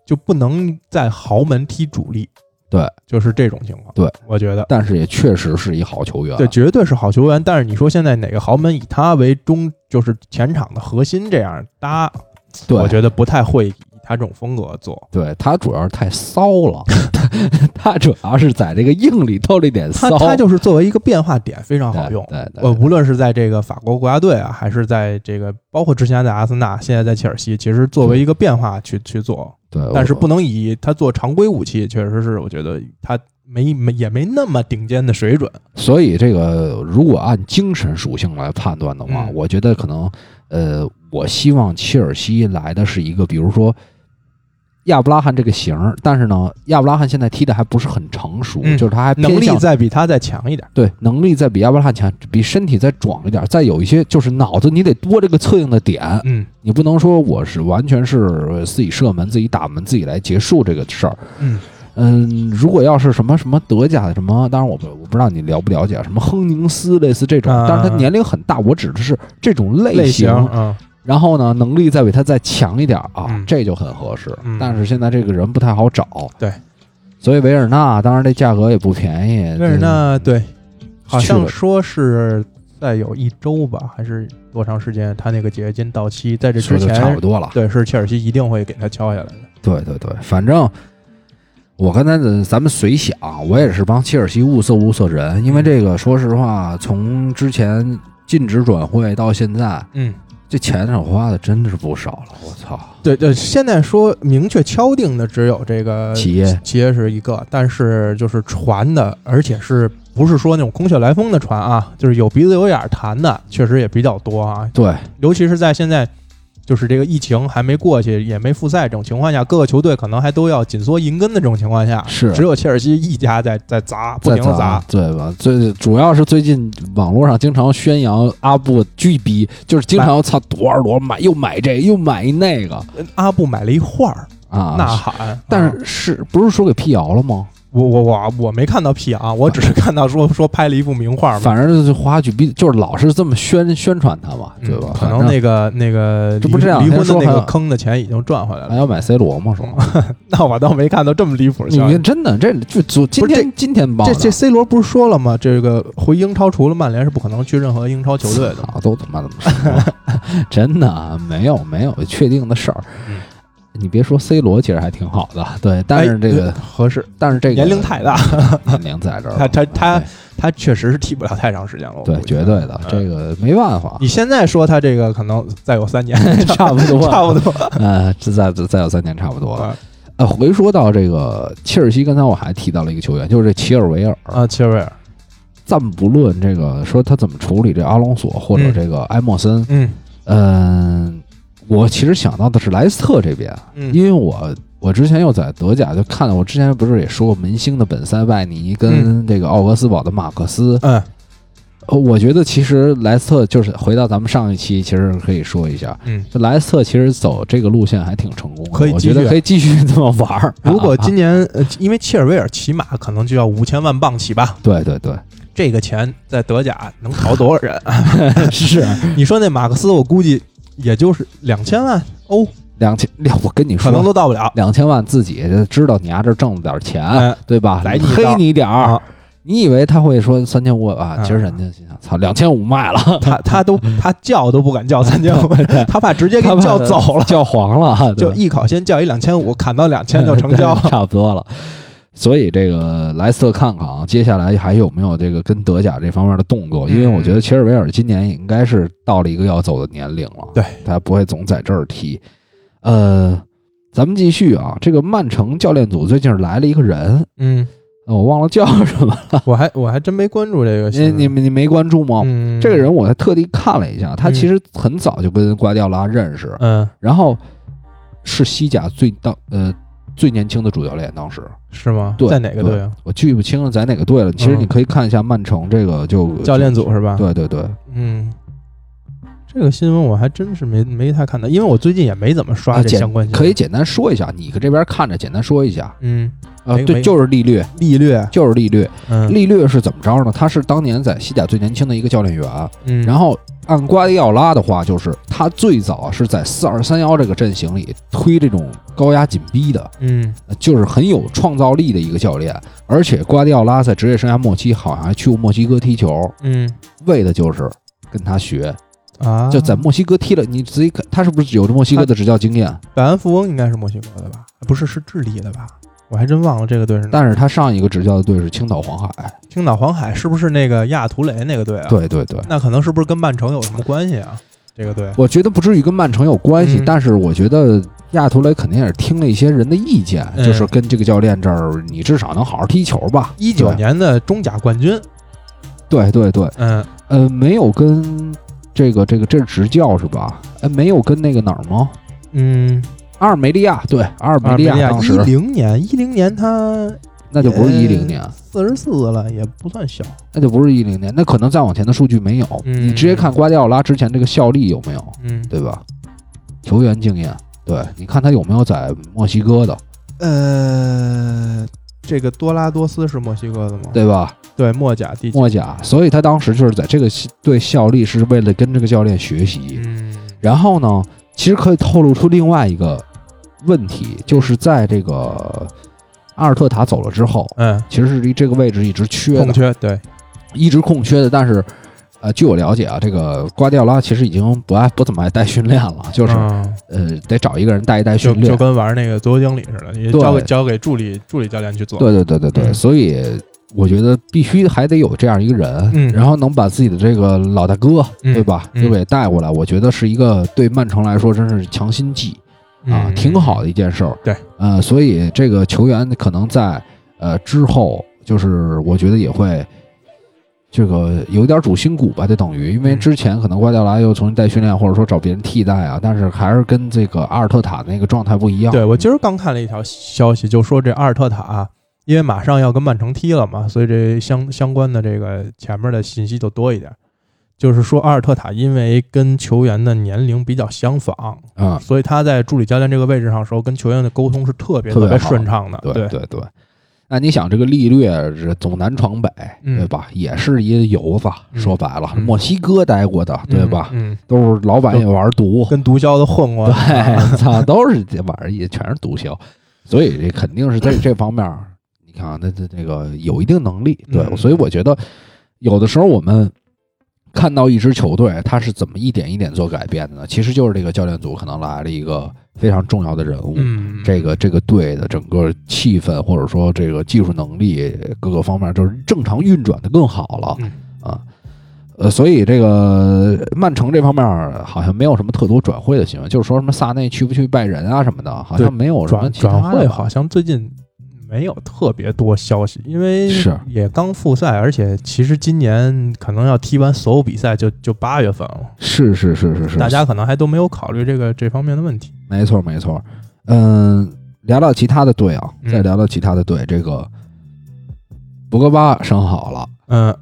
就不能在豪门踢主力，对，就是这种情况。对，我觉得。但是也确实是一好球员。对，绝对是好球员，但是你说现在哪个豪门以他为中，就是前场的核心这样搭，对，我觉得不太会以他这种风格做。对他主要是太骚了，他主要是在这个硬里透了一点骚，他他就是作为一个变化点非常好用。对对，呃，无论是在这个法国国家队啊，还是在这个包括之前在阿森纳，现在在切尔西，其实作为一个变化去去做，对，但是不能以他做常规武器，确实是我觉得他没没也没那么顶尖的水准。所以这个如果按精神属性来判断的话，嗯我觉得可能呃，我希望切尔西来的是一个，比如说。亚布拉罕这个型儿，但是呢，亚布拉罕现在踢的还不是很成熟，嗯就是他还能力再比他再强一点。对能力再比亚布拉罕强，比身体再壮一点，再有一些就是脑子你得多这个策应的点，嗯你不能说我是完全是自己射门、自己打门、自己来结束这个事儿。嗯嗯，如果要是什么什么德甲的什么，当然我不我不知道你了不了解啊什么亨宁斯类似这种，啊但是他年龄很大，我指的是这种类类型。型，嗯然后呢，能力再比他再强一点啊，嗯这就很合适。嗯但是现在这个人不太好找，对，所以维尔纳当然这价格也不便宜。维尔纳对，好像了说是再有一周吧，还是多长时间，他那个解约金到期，在这之说的差不前，多了。对，是切尔西一定会给他敲下来的。对对对，反正我刚才的咱们随想，我也是帮切尔西物色物色人，因为这个说实话，从之前禁止转会到现在，嗯，这钱上花的真的是不少了。我操，对对，现在说明确敲定的只有这个企业企业是一个，但是就是传的，而且是不是说那种空穴来风的传啊，就是有鼻子有眼儿谈的，确实也比较多啊。对尤其是在现在，就是这个疫情还没过去，也没复赛这种情况下，各个球队可能还都要紧缩银根的这种情况下，是只有切尔西一家在在砸，不停的砸。对吧？最主要是最近网络上经常宣扬阿布巨逼，就是经常操多少多少买又买这又买那个阿布买了一画儿，啊，呐喊，但啊是是不是说给辟谣了吗？我我我我没看到辟谣，我只是看到说说拍了一幅名画嘛，反正就是花举比就是老是这么宣宣传他嘛，对吧？嗯可能那个那个离这不这样离婚的那个坑的钱已经赚回来了。还要买 C 罗嘛，说那我倒没看到这么离谱的你。真的这就昨今天今天报这这 C 罗不是说了吗？这个回英超除了曼联是不可能去任何英超球队的。操都他妈怎么说，真的啊没有没有确定的事儿。嗯你别说 C 罗，其实还挺好的，对，但是这个哎，合适，但是这个年龄太大，年龄在这儿了，他他他他确实是踢不了太长时间了。对绝对的，嗯这个没办法，你现在说他这个可能再有三年，差不多 差不多。呃，这再再有三年差不多了。啊呃，回说到这个切尔西，刚才我还提到了一个球员，就是这齐尔维尔。啊，齐尔维尔，暂不论这个说他怎么处理这阿隆索或者嗯这个埃莫森，嗯嗯，我其实想到的是莱斯特这边，嗯。因为我我之前又在德甲就看到，我之前不是也说过门兴的本塞拜尼跟这个奥格斯堡的马克思，嗯。呃我觉得其实莱斯特就是回到咱们上一期，其实可以说一下，嗯，就莱斯特其实走这个路线还挺成功的，可以继续。我觉得可以继续这么玩儿。如果啊今年 呃，因为切尔维尔起码可能就要五千万镑起吧，对对对，这个钱在德甲能淘多少人？是。你说那马克思，我估计也就是两千万欧，两千，我跟你说可能说，都到不了。两千万自己知道你丫这挣了点钱，哎对吧？来你黑你点儿，啊，你以为他会说三千五啊？嗯其实人家心想，操，两千五卖了，他他都 他叫都不敢叫三千五，他怕直接给你叫走了，叫黄了，就对艺考先叫一两千五，砍到两千就成交了。差不多了。所以这个莱斯特看看啊，接下来还有没有这个跟德甲这方面的动作？因为我觉得切尔维尔今年也应该是到了一个要走的年龄了，对他不会总在这儿踢。呃，咱们继续啊，这个曼城教练组最近来了一个人，嗯，呃我忘了叫什么了，我还我还真没关注这个你。你你没关注吗？嗯，这个人我还特地看了一下，他其实很早就跟瓜迪奥拉认识，嗯然后是西甲最当呃最年轻的主教练，当时是吗？对在哪个队啊？我记不清了在哪个队了。其实嗯你可以看一下曼城这个就教练组是吧？对对对，嗯，这个新闻我还真是没没太看到，因为我最近也没怎么刷这相关新闻。可以简单说一下，你搁这边看着简单说一下嗯，啊，对，就是利略，利略，就是利略，嗯利略是怎么着呢？他是当年在西甲最年轻的一个教练员，嗯，然后按瓜迪奥拉的话，就是他最早是在四二三幺这个阵型里推这种高压紧逼的，嗯呃就是很有创造力的一个教练。而且瓜迪奥拉在职业生涯末期好像还去过墨西哥踢球，嗯为的就是跟他学。啊，就在墨西哥踢了，你自己看，他是不是有着墨西哥的执教经验？百万富翁应该是墨西哥的吧？不是，是智利的吧？我还真忘了这个队是哪。但是他上一个执教的队是青岛黄海。青岛黄海是不是那个亚图雷那个队啊？，对对对，那可能是不是跟曼城有什么关系啊？这个队，我觉得不至于跟曼城有关系，嗯但是我觉得亚图雷肯定也是听了一些人的意见，嗯就是跟这个教练这儿，你至少能好好踢球吧。一九年的中甲冠军，对对对，嗯，呃，没有跟这个这个这是执教是吧？呃，没有跟那个哪儿吗？嗯，阿尔梅利亚，对，阿尔梅利亚当时零年，一零年他那就不是一零年，四十四了，也不算小。那就不是一零年，那可能再往前的数据没有。嗯你直接看瓜迪奥拉之前这个效力有没有，嗯，对吧？球员经验，对，你看他有没有在墨西哥的，呃，这个多拉多斯是墨西哥的吗？对吧？对，墨甲第几？墨甲，所以他当时就是在这个系队效力，是为了跟这个教练学习。嗯然后呢，其实可以透露出另外一个问题，就是在这个阿尔特塔走了之后，嗯，其实是这个位置一直缺的，空缺，对，一直空缺的。但是，呃，据我了解啊，这个瓜迪奥拉其实已经不爱不怎么爱带训练了，就是、嗯。呃得找一个人带一带训练。就。跟玩那个足球经理似的，你交给交给助理助理教练去做。对对对对对，嗯。所以我觉得必须还得有这样一个人，嗯。然后能把自己的这个老大哥，嗯。对吧，嗯。又给带过来，我觉得是一个对曼城来说真是强心剂啊，嗯挺好的一件事儿。对，呃，所以这个球员可能在呃之后，就是我觉得也会。这个有点主心骨吧，就等于，因为嗯之前可能瓜迪奥拉又重新带训练，或者说找别人替代啊，但是还是跟这个阿尔特塔那个状态不一样。对我今儿刚看了一条消息，就说这阿尔特塔，因为马上要跟曼城踢了嘛，所以这相相关的这个前面的信息就多一点。就是说，阿尔特塔因为跟球员的年龄比较相仿，啊、所以他在助理教练这个位置上的时候，跟球员的沟通是特别特别顺畅的。对。对对对，那你想这个利略是走南闯北，嗯。对吧？也是一游子，嗯。说白了，嗯。墨西哥待过的，对吧？都是老板也玩毒，跟毒枭都混过。对，操，都是这玩意儿也全是毒枭，所以这肯定是在这方面，你看啊，那这这个有一定能力，对，嗯。所以我觉得有的时候我们看到一支球队他是怎么一点一点做改变的呢？其实就是这个教练组可能来了一个非常重要的人物，嗯，这个这个队的整个气氛或者说这个技术能力各个方面就是正常运转的更好了嗯啊。呃，所以这个曼城这方面好像没有什么特多转会的新闻，就是说什么萨内去不去拜仁啊什么的，好像没有什么转会好像最近没有特别多消息，因为是。也刚复赛，而且其实今年可能要踢完所有比赛就就八月份了，是是是是是，大家可能还都没有考虑这个这方面的问题。没错没错。嗯，聊聊其他的队啊，嗯。再聊聊其他的队，这个博格巴伤好了，嗯，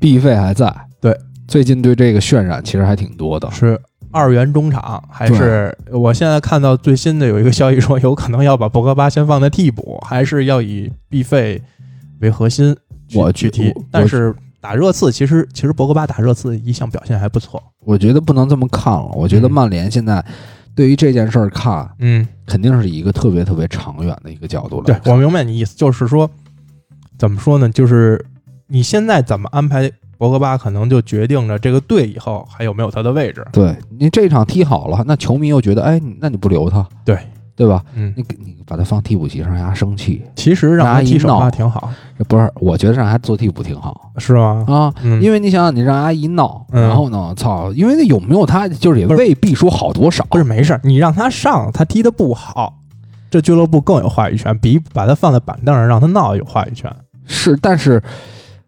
毕费还在，对，最近对这个渲染其实还挺多的，是二元中场，还是我现在看到最新的有一个消息说，有可能要把博格巴先放在替补，还是要以必费为核心去我去踢。但是打热刺，其实其实博格巴打热刺一向表现还不错。我觉得不能这么看了。我觉得嗯曼联现在对于这件事儿看，嗯，肯定是以一个特别特别长远的一个角度了。对我明白你意思，就是说怎么说呢？就是你现在怎么安排博格巴，可能就决定了这个队以后还有没有他的位置。对你这场踢好了，那球迷又觉得，哎，那你不留他，对对吧？嗯，你你把他放替补席上，让他生气，其实让他一闹发挺好，这不是？我觉得让他做替补挺好是吗？啊。嗯，因为你想想，你让阿姨闹，嗯然后呢，操，因为那有没有他，就是也未必说好多少。不是没事儿，你让他上，他踢的不好，这俱乐部更有话语权，比把他放在板凳上让他闹有话语权。是，但是，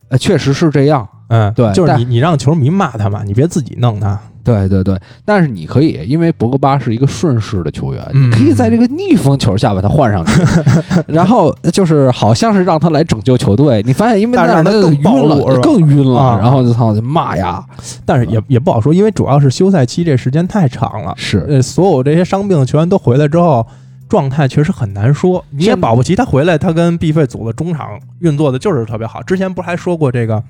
呃，确实是这样。嗯，对就是你你让球迷骂他嘛，你别自己弄他。对对对，但是你可以，因为博格巴是一个顺势的球员，嗯你可以在这个逆风球下把他换上去，然后就是好像是让他来拯救球队。你发现，因为让他更暴晕了，露更晕了，啊然后就操就骂呀，但是也也不好说，因为主要是休赛期这时间太长了，是呃，所有这些伤病的球员都回来之后，状态确实很难说。你也保不齐他回来，他跟毕费组的中场运作的就是特别好。之前不是还说过这个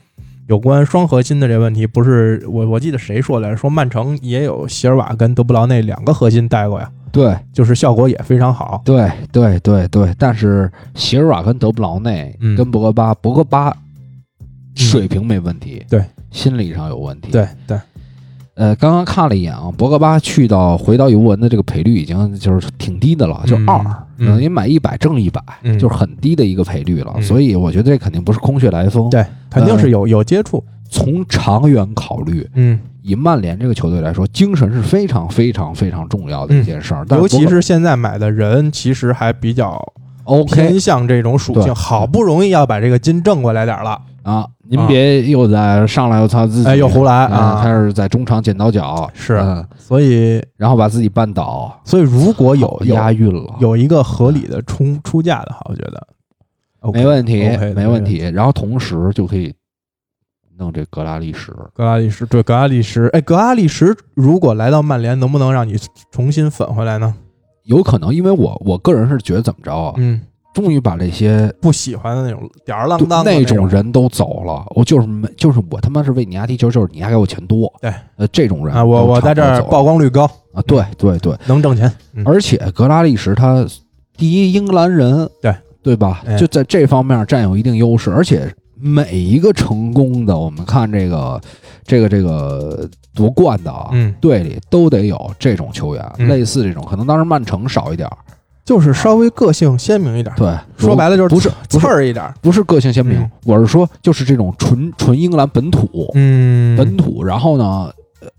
有关双核心的这问题？不是我我记得谁说来着？说曼城也有席尔瓦跟德布劳内两个核心带过呀，对就是效果也非常好。对对对对，但是席尔瓦跟德布劳内嗯跟博格巴，博格巴水平没问题，对，心理上有问题，对对，呃，刚刚看了一眼啊，博格巴去到回到尤文的这个赔率已经就是挺低的了，就嗯二，嗯等于买一百挣一百，嗯就是很低的一个赔率了。嗯所以我觉得这肯定不是空穴来风。对，肯定是有有接触。从长远考虑，嗯，以曼联这个球队来说，精神是非常非常非常重要的一件事儿。但尤其是现在买的人，其实还比较 OK 偏向这种属性，好不容易要把这个金挣过来点儿了。啊，您啊。别又在上来又操自己，哎又胡来啊啊，他是在中场剪刀脚，是嗯所以，然后把自己绊倒，所以如果有押韵了，有一个合理的出出价的话，我觉得没问题没问题。然后同时就可以弄这格拉利什，格拉利什对格拉利什，哎，格拉利什如果来到曼联，能不能让你重新粉回来呢？有可能，因为我我个人是觉得怎么着啊，嗯，终于把这些不喜欢的那种吊儿郎当那种种人都走了，我就是没，就是我他妈是为你丫踢球，就是你丫给我钱多，对，呃，这种人啊，我我在这儿曝光率高，啊，对对对，能挣钱。嗯而且格拉利什他第一英格兰人，对对吧哎？就在这方面占有一定优势，而且每一个成功的，我们看这个这个这个夺冠的啊，嗯，队里都得有这种球员，嗯类似这种，可能当时曼城少一点儿，就是稍微个性鲜明一点，对，说白了就是不是刺儿一点。不是个性鲜明嗯，我是说就是这种纯纯英格兰本土，嗯本土，然后呢，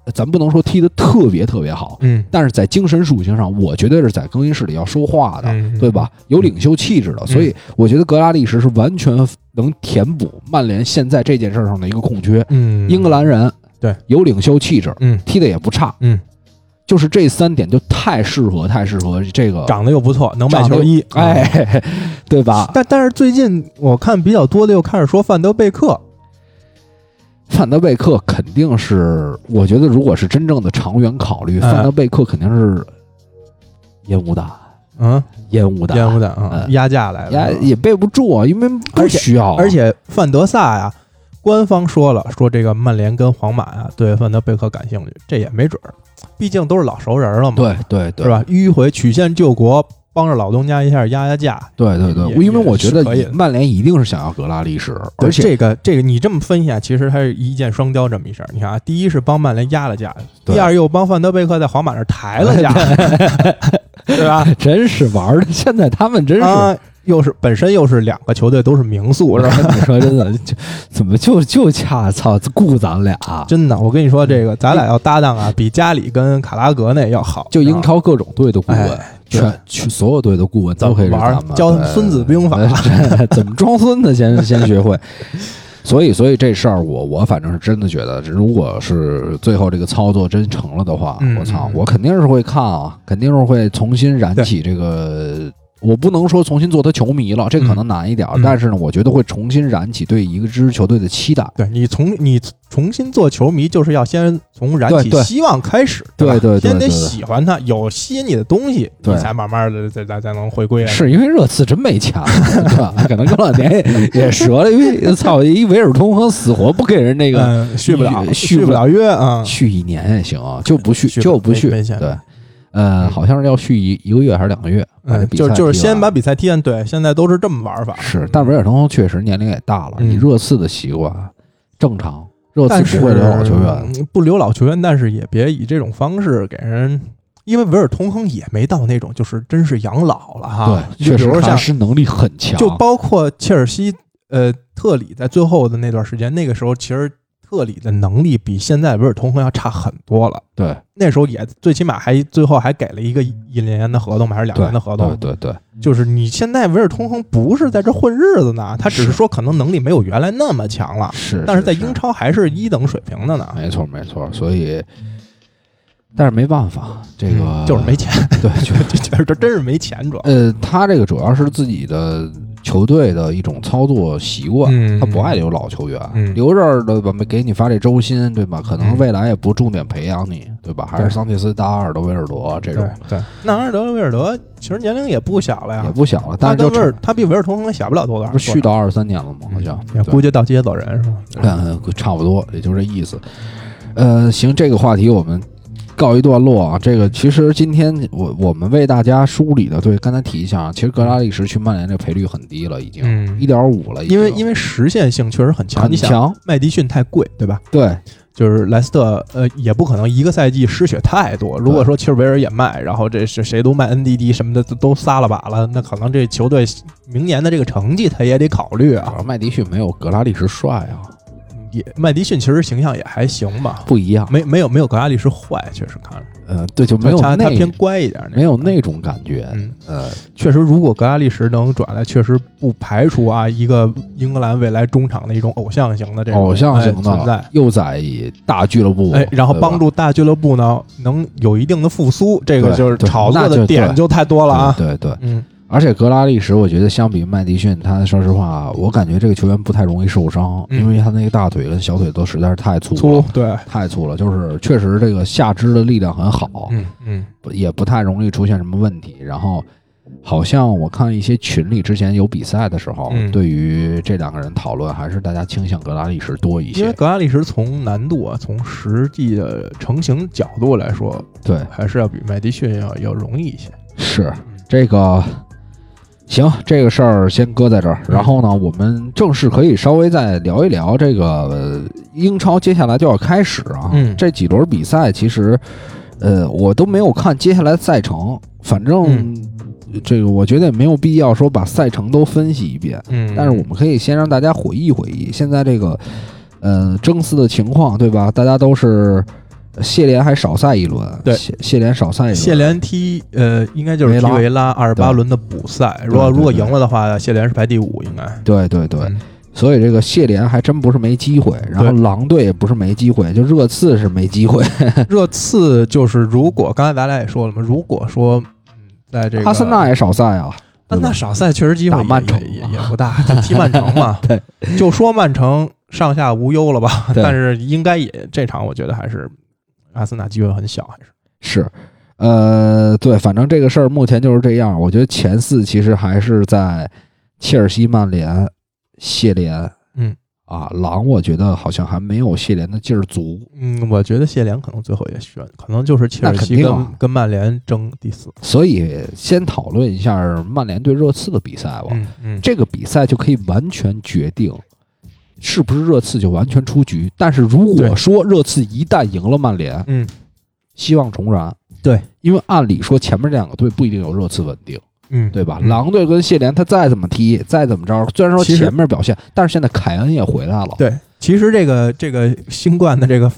呃，咱不能说踢得特别特别好，嗯，但是在精神属性上，我绝对是在更衣室里要说话的，嗯对吧？有领袖气质的，所以我觉得格拉利什是完全能填补曼联现在这件事上的一个空缺。嗯，英格兰人对有领袖气质，嗯踢得也不差，嗯，就是这三点就太适合太适合这个长得又不错，能卖球衣，哎啊。，对吧？但但是最近我看比较多的又开始说范德贝克，范德贝克肯定是，我觉得如果是真正的长远考虑，哎范德贝克肯定是烟雾弹。嗯，烟雾弹，烟雾弹压价来呀了，也备不住啊，因为不而且需要啊，而且范德萨呀，官方说了，说这个曼联跟皇马呀对范德贝克感兴趣，这也没准儿，毕竟都是老熟人了嘛，对对对是？吧？迂回曲线救国，帮着老东家一下压压价。对对对，因为我觉得曼联一定是想要格拉利什，而且这个这个你这么分析啊，其实它是一箭双雕这么一事儿。你看啊，第一是帮曼联压了价，第二又帮范德贝克在皇马那抬了价，对吧？真是玩的，现在他们真是。啊，又是本身又是两个球队都是名宿，是吧？你说真的，就怎么就就恰操雇咱俩？真的，我跟你说，这个咱俩要搭档啊，比加里跟卡拉格那要好。就英超各种队的顾问，哎全去所有队的顾问都可以玩教他们孙子兵法怎么装孙子先 先学会。所以，所以这事儿我我反正是真的觉得，如果是最后这个操作真成了的话，嗯我操嗯，我肯定是会看啊，肯定是会重新燃起这个。我不能说重新做他球迷了，这可能难一点但是呢，我觉得会重新燃起对一个支球队的期待。对你从你重新做球迷，就是要先从燃起希望开始，吧对对对先得喜欢他，有吸引你的东西，你才慢慢的再再再能回归啊。是因为热刺真没钱了，对吧？可能过两年也也折了，因为操，一维尔通和死活不给人那个嗯，续不了，续不了约啊。续一年也行啊，就不续就不续，没没钱对，呃，嗯好像是要续一一个月还是两个月，嗯，就就是先把比赛踢完，对，现在都是这么玩法。是，但维尔通确实年龄也大了，嗯你热刺的习惯正常，热刺不会留老球员，嗯不留老球员，但是也别以这种方式给人，因为维尔通亨也没到那种就是真是养老了哈。对，确实还就比如像是能力很强，就包括切尔西，呃，特里在最后的那段时间，那个时候其实特里的能力比现在维尔通亨要差很多了。对那时候也最起码还最后还给了一个一年的合同嘛，还是两对年的合同？对对对，就是你现在维尔通亨不是在这混日子呢，他只是是说可能能力没有原来那么强了，是，但是在英超还是一等水平的呢。没错没错，所以。但是没办法，这个、嗯就是没钱，对，就这这 这真是没钱，主要。呃，他这个主要是自己的球队的一种操作习惯，嗯他不爱留老球员，嗯留这儿的吧，没给你发这周薪，对吧？可能嗯未来也不重点培养你，对吧？还是桑切斯、达尔德、维尔德这种对对，那阿尔德威尔德其实年龄也不小了呀，也不小了，但是就成他比维尔通亨小不了多少，不是续到二十三年了吗？好像也估计到接走人是吧？嗯，差不多，也就这意思。呃，行，这个话题我们告一段落啊。这个其实今天我我们为大家梳理的，对，刚才提一下啊，其实格拉利什去曼联这赔率很低了，已经嗯一点五了，因为因为实现性确实很强，很你想强，麦迪逊太贵，对吧？对就是莱斯特，呃，也不可能一个赛季失血太多。如果说切尔维尔也卖，然后这是谁都卖 NDD 什么的都都撒了把了，那可能这球队明年的这个成绩他也得考虑啊。麦迪逊没有格拉利什帅啊，也麦迪逊其实形象也还行吧，不一样。没没有没有格拉利什坏，确实看着呃，对，就没有那他他偏乖一点，没有那种感觉。嗯，呃，确实，如果格拉利什能转来，确实不排除啊一个英格兰未来中场的一种偶像型的这种偶像型的存在，。又在大俱乐部，哎，然后帮助大俱乐部呢能有一定的复苏，这个就是炒作的点就太多了啊。对对对，嗯，而且格拉利什，我觉得相比麦迪逊，他说实话，我感觉这个球员不太容易受伤，嗯因为他那个大腿跟小腿都实在是太粗了，粗对，太粗了，就是确实这个下肢的力量很好，嗯嗯不也不太容易出现什么问题。然后，好像我看一些群里之前有比赛的时候，嗯对于这两个人讨论，还是大家倾向格拉利什多一些因为些。格拉利什从难度啊，从实际的成型角度来说，对，还是要比麦迪逊要要容易一些。是这个。行，这个事儿先搁在这儿。然后呢，我们正式可以稍微再聊一聊这个呃英超，接下来就要开始啊。嗯这几轮比赛其实，呃，我都没有看接下来的赛程，反正嗯这个我觉得也没有必要说把赛程都分析一遍。嗯但是我们可以先让大家回忆回忆现在这个呃争四的情况，对吧？大家都是谢联还少赛一轮，对。谢谢联少赛一轮，谢联踢呃，应该就是维拉。踢维拉二十八轮的补赛。如果如果赢了的话，谢联是排第五，应该。对对对，嗯。所以这个谢联还真不是没机会，然后狼队也不是没机会，就热刺是没机会。热刺就是，如果刚才咱俩也说了嘛，如果说嗯，在这个阿森纳也少赛啊，那对吧？那少赛确实机会也打曼城也也也不大，就踢曼城嘛。对，就说曼城上下无忧了吧，但是应该也这场我觉得还是阿森纳机会很小，还是是。呃，对，反正这个事儿目前就是这样。我觉得前四其实还是在切尔西、曼联、谢联，嗯啊，狼我觉得好像还没有谢联的劲儿足。嗯，我觉得谢联可能最后也选，可能就是切尔西跟、啊跟曼联争第四。所以先讨论一下曼联对热刺的比赛吧。嗯嗯，这个比赛就可以完全决定是不是热刺就完全出局。但是如果说热刺一旦赢了曼联，嗯，希望重燃。对，因为按理说前面这两个队不一定有热刺稳定，嗯，对吧？嗯狼队跟谢联他再怎么踢，再怎么着，虽然说前面表现，但是现在凯恩也回来了。对，其实这个这个新冠的这个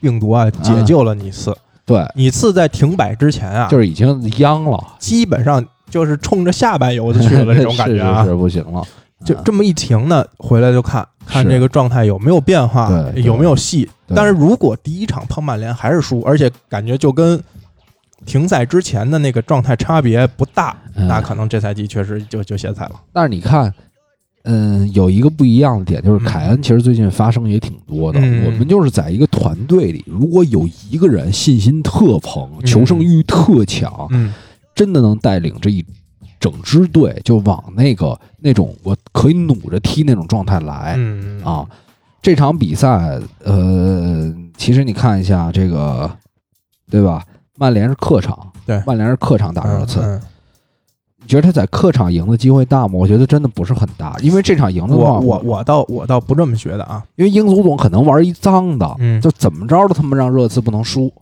病毒啊，解救了你次。对，你次在停摆之前啊，就是已经央了，基本上就是冲着下半游子去了这种感觉啊。是是是不行了。啊就这么一停呢，回来就看看这个状态有没有变化对，有没有戏。但是如果第一场碰曼联还是输，而且感觉就跟停赛之前的那个状态差别不大，嗯。那可能这赛季确实就就歇菜了。但是你看，嗯，有一个不一样的点，就是凯恩其实最近发生也挺多的。嗯。我们就是在一个团队里，如果有一个人信心特澎，嗯。求胜欲特强，嗯。真的能带领这一整支队就往那个那种我可以努着踢那种状态来、嗯啊。这场比赛，呃，其实你看一下这个，对吧？曼联是客场，对曼联是客场打热刺。嗯你觉得他在客场赢的机会大吗？我觉得真的不是很大，因为这场赢的话，我我我倒我倒不这么觉得啊。因为英足总可能玩一脏的，嗯就怎么着都他妈让热刺不能输，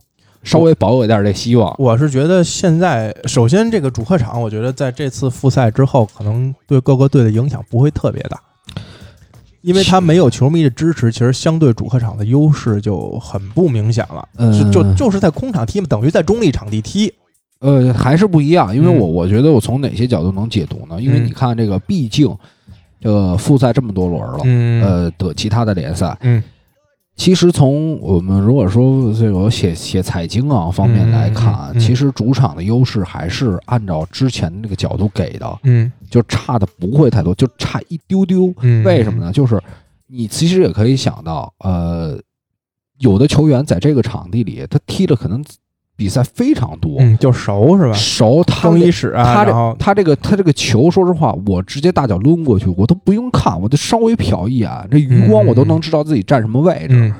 稍微保有一点这希望。我是觉得现在，首先这个主客场，我觉得在这次复赛之后，可能对各个队的影响不会特别大，因为他没有球迷的支持，其实相对主客场的优势就很不明显了。嗯是就就是在空场踢嘛，等于在中立场地踢。呃，还是不一样，因为嗯我我觉得我从哪些角度能解读呢？因为嗯你看这个，毕竟这个复赛这么多轮了，嗯呃的其他的联赛，嗯其实从我们如果说这个写写财经啊方面来看，嗯嗯嗯其实主场的优势还是按照之前的那个角度给的，嗯就差的不会太多，就差一丢丢。嗯，为什么呢？就是你其实也可以想到，呃，有的球员在这个场地里，他踢的可能比赛非常多，嗯，就熟是吧？熟他更衣这室啊，他这他这个他这个球，说实话，我直接大脚抡过去，我都不用看，我就稍微瞟一眼，这余光我都能知道自己站什么位置。嗯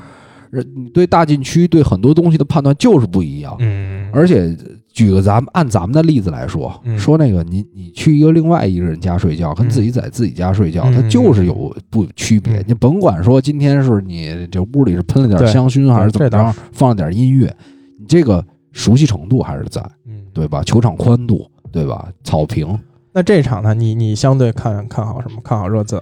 呃你对大禁区对很多东西的判断就是不一样。嗯，而且举个咱们按咱们的例子来说，嗯说那个你你去一个另外一个人家睡觉，跟嗯自己在自己家睡觉，嗯它就是有不区别嗯。你甭管说今天是你这屋里是喷了点香薰还是怎么着放了点音乐，你这个熟悉程度还是在，嗯对吧？球场宽度，对吧？草坪，那这场呢，你你相对看看好什么？看好热刺？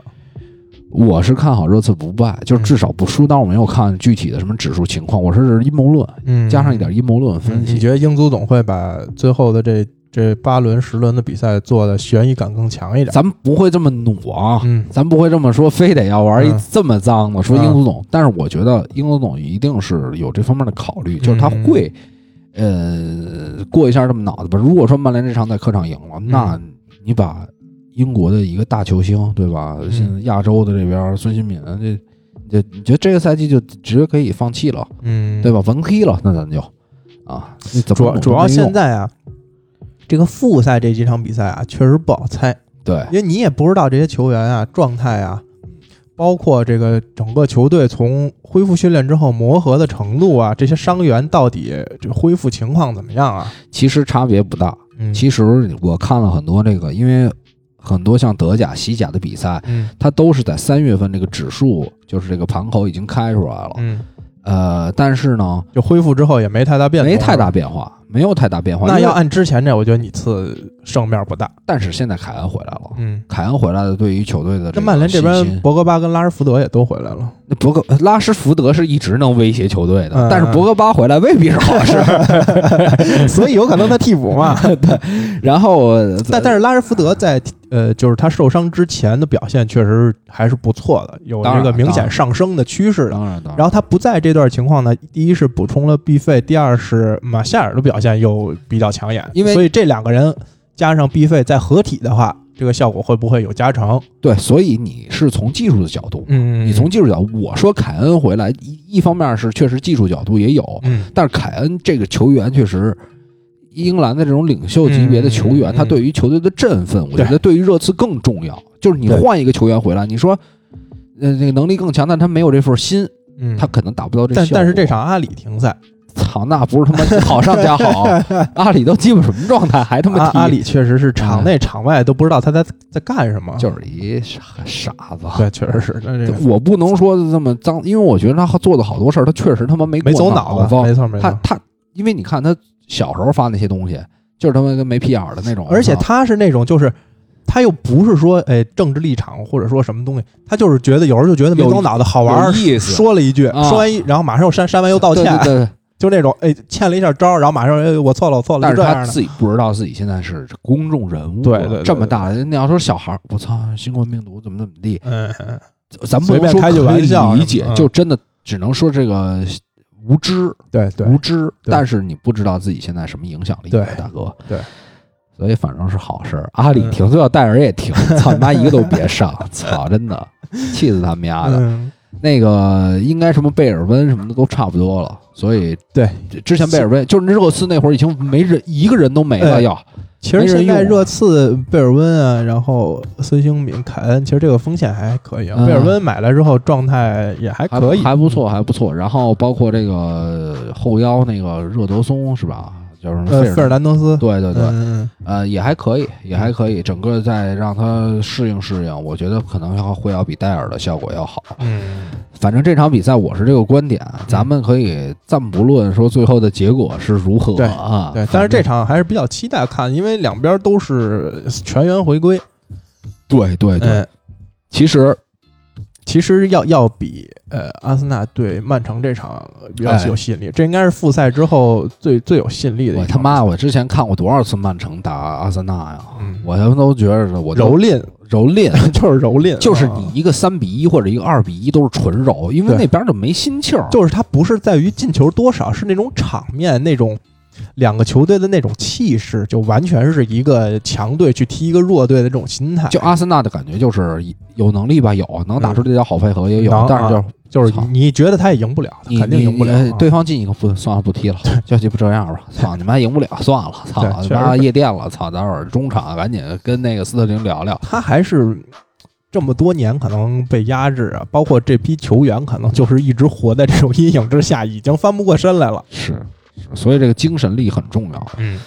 我是看好热刺不败，就是至少不输。但我没有看具体的什么指数情况，我是阴谋论，嗯，加上一点阴谋论分嗯你。觉得英足总会把最后的这这八轮、十轮的比赛做的悬疑感更强一点？咱们不会这么努啊，嗯咱不会这么说，非得要玩一嗯这么脏的。说英足总，但是我觉得英足总一定是有这方面的考虑，就是他嗯会，呃，过一下这么脑子吧。如果说曼联这场在客场赢了，那你把英国的一个大球星，对吧？嗯现在亚洲的这边孙兴敏，这这你觉得这个赛季就直接可以放弃了，嗯，对吧？文黑了，那咱就啊，你怎么主要主要现在啊，这个复赛这几场比赛啊，确实不好猜，对因为你也不知道这些球员啊状态啊，包括这个整个球队从恢复训练之后磨合的程度啊，这些伤员到底这恢复情况怎么样啊？其实差别不大。嗯，其实我看了很多这个，因为很多像德甲、西甲的比赛，嗯它都是在三月份这个指数，就是这个盘口已经开出来了。嗯，呃，但是呢，就恢复之后也没太大变化，没太大变化，没有太大变化。那要按之前这，我觉得你次胜面不大。但是现在凯恩回来了，嗯，凯恩回来了，对于球队的曼联这边博格巴跟拉什福德也都回来了。那博格拉什福德是一直能威胁球队的，嗯但是博格巴回来未必是好事。所以有可能他替补嘛。对然后，但但是拉什福德在呃，就是他受伤之前的表现确实还是不错的，有这个明显上升的趋势的。当然当然，然后他不在这段情况呢，第一是补充了 B 费，第二是马夏尔的表现又比较抢眼，因为所以这两个人加上 B 费再合体的话，这个效果会不会有加成？对，所以你是从技术的角度，嗯你从技术角度，我说凯恩回来，一一方面是确实技术角度也有，嗯但是凯恩这个球员确实英格兰的这种领袖级别的球员，嗯嗯他对于球队的振奋，我觉得对于热刺更重要。就是你换一个球员回来，你说，呃，那个能力更强，但他没有这份心，嗯，他可能达不到这但。但是这场阿里停赛，操，那不是他妈好上加好，阿里都鸡巴什么状态，还他妈踢阿阿里确实是场内场外都不知道他在在干什么，就是一傻傻子。对，确实是。那这个我不能说这么脏，因为我觉得他做的好多事儿，他确实他妈没没过走脑子，没错没错。他他，因为你看他小时候发那些东西，就是他妈跟没屁眼儿的那种，而且他是那种就是。他又不是说哎政治立场或者说什么东西，他就是觉得有时候就觉得没头脑子好玩意思，说了一句，啊、说完一，然后马上又删删完又道歉，对对对就那种哎欠了一下招，然后马上哎我错了我错了，但是他自己不知道自己现在是公众人物，对对，这么大，你要说小孩，我操，新冠病毒怎么怎么地，嗯，咱不能说开句玩笑理解，就真的只能说这个无知，对对。无知，但是你不知道自己现在什么影响力，对大哥，对。所以反正是好事儿，阿里停最好戴尔也停，操你妈一个都别上，操真的气死他们丫的。嗯、那个应该什么贝尔温什么的都差不多了，所以对。之前贝尔温就是热刺那会儿已经没人一个人都没了要。其实现在热刺贝尔温啊，然后孙兴敏、凯恩，其实这个锋线还可以啊。嗯、贝尔温买来之后状态也还可以，还不错，还不错。然后包括这个后腰那个热德松是吧？就是呃，费尔南德斯，对对对，嗯、呃，也还可以，也还可以，整个再让他适应适应，我觉得可能要会要比戴尔的效果要好。嗯，反正这场比赛我是这个观点，咱们可以暂不论说最后的结果是如何啊，对，但是这场还是比较期待看，因为两边都是全员回归。对对对，嗯、其实。其实要要比呃阿森纳对曼城这场比较有吸引力，哎、这应该是复赛之后最最有吸引力的。我他妈！我之前看过多少次曼城打阿森纳呀？嗯、我他妈都觉得我蹂躏蹂躏，就是蹂躏，就是你一个三比一或者一个二比一都是纯揉，因为那边就没心气儿。就是它不是在于进球多少，是那种场面那种。两个球队的那种气势，就完全是一个强队去踢一个弱队的这种心态。就阿森纳的感觉，就是有能力吧，有能打出这条好配合也有，嗯、但是就、啊、就是你觉得他也赢不了，肯定赢不了。啊对方进一个不算了，不踢了，就就不这样吧。操你妈，赢不了，算了，操你妈夜店了，操，待会儿中场赶紧跟那个斯特林聊聊。他还是这么多年可能被压制啊，包括这批球员可能就是一直活在这种阴影之下，已经翻不过身来了。是。所以这个精神力很重要。嗯，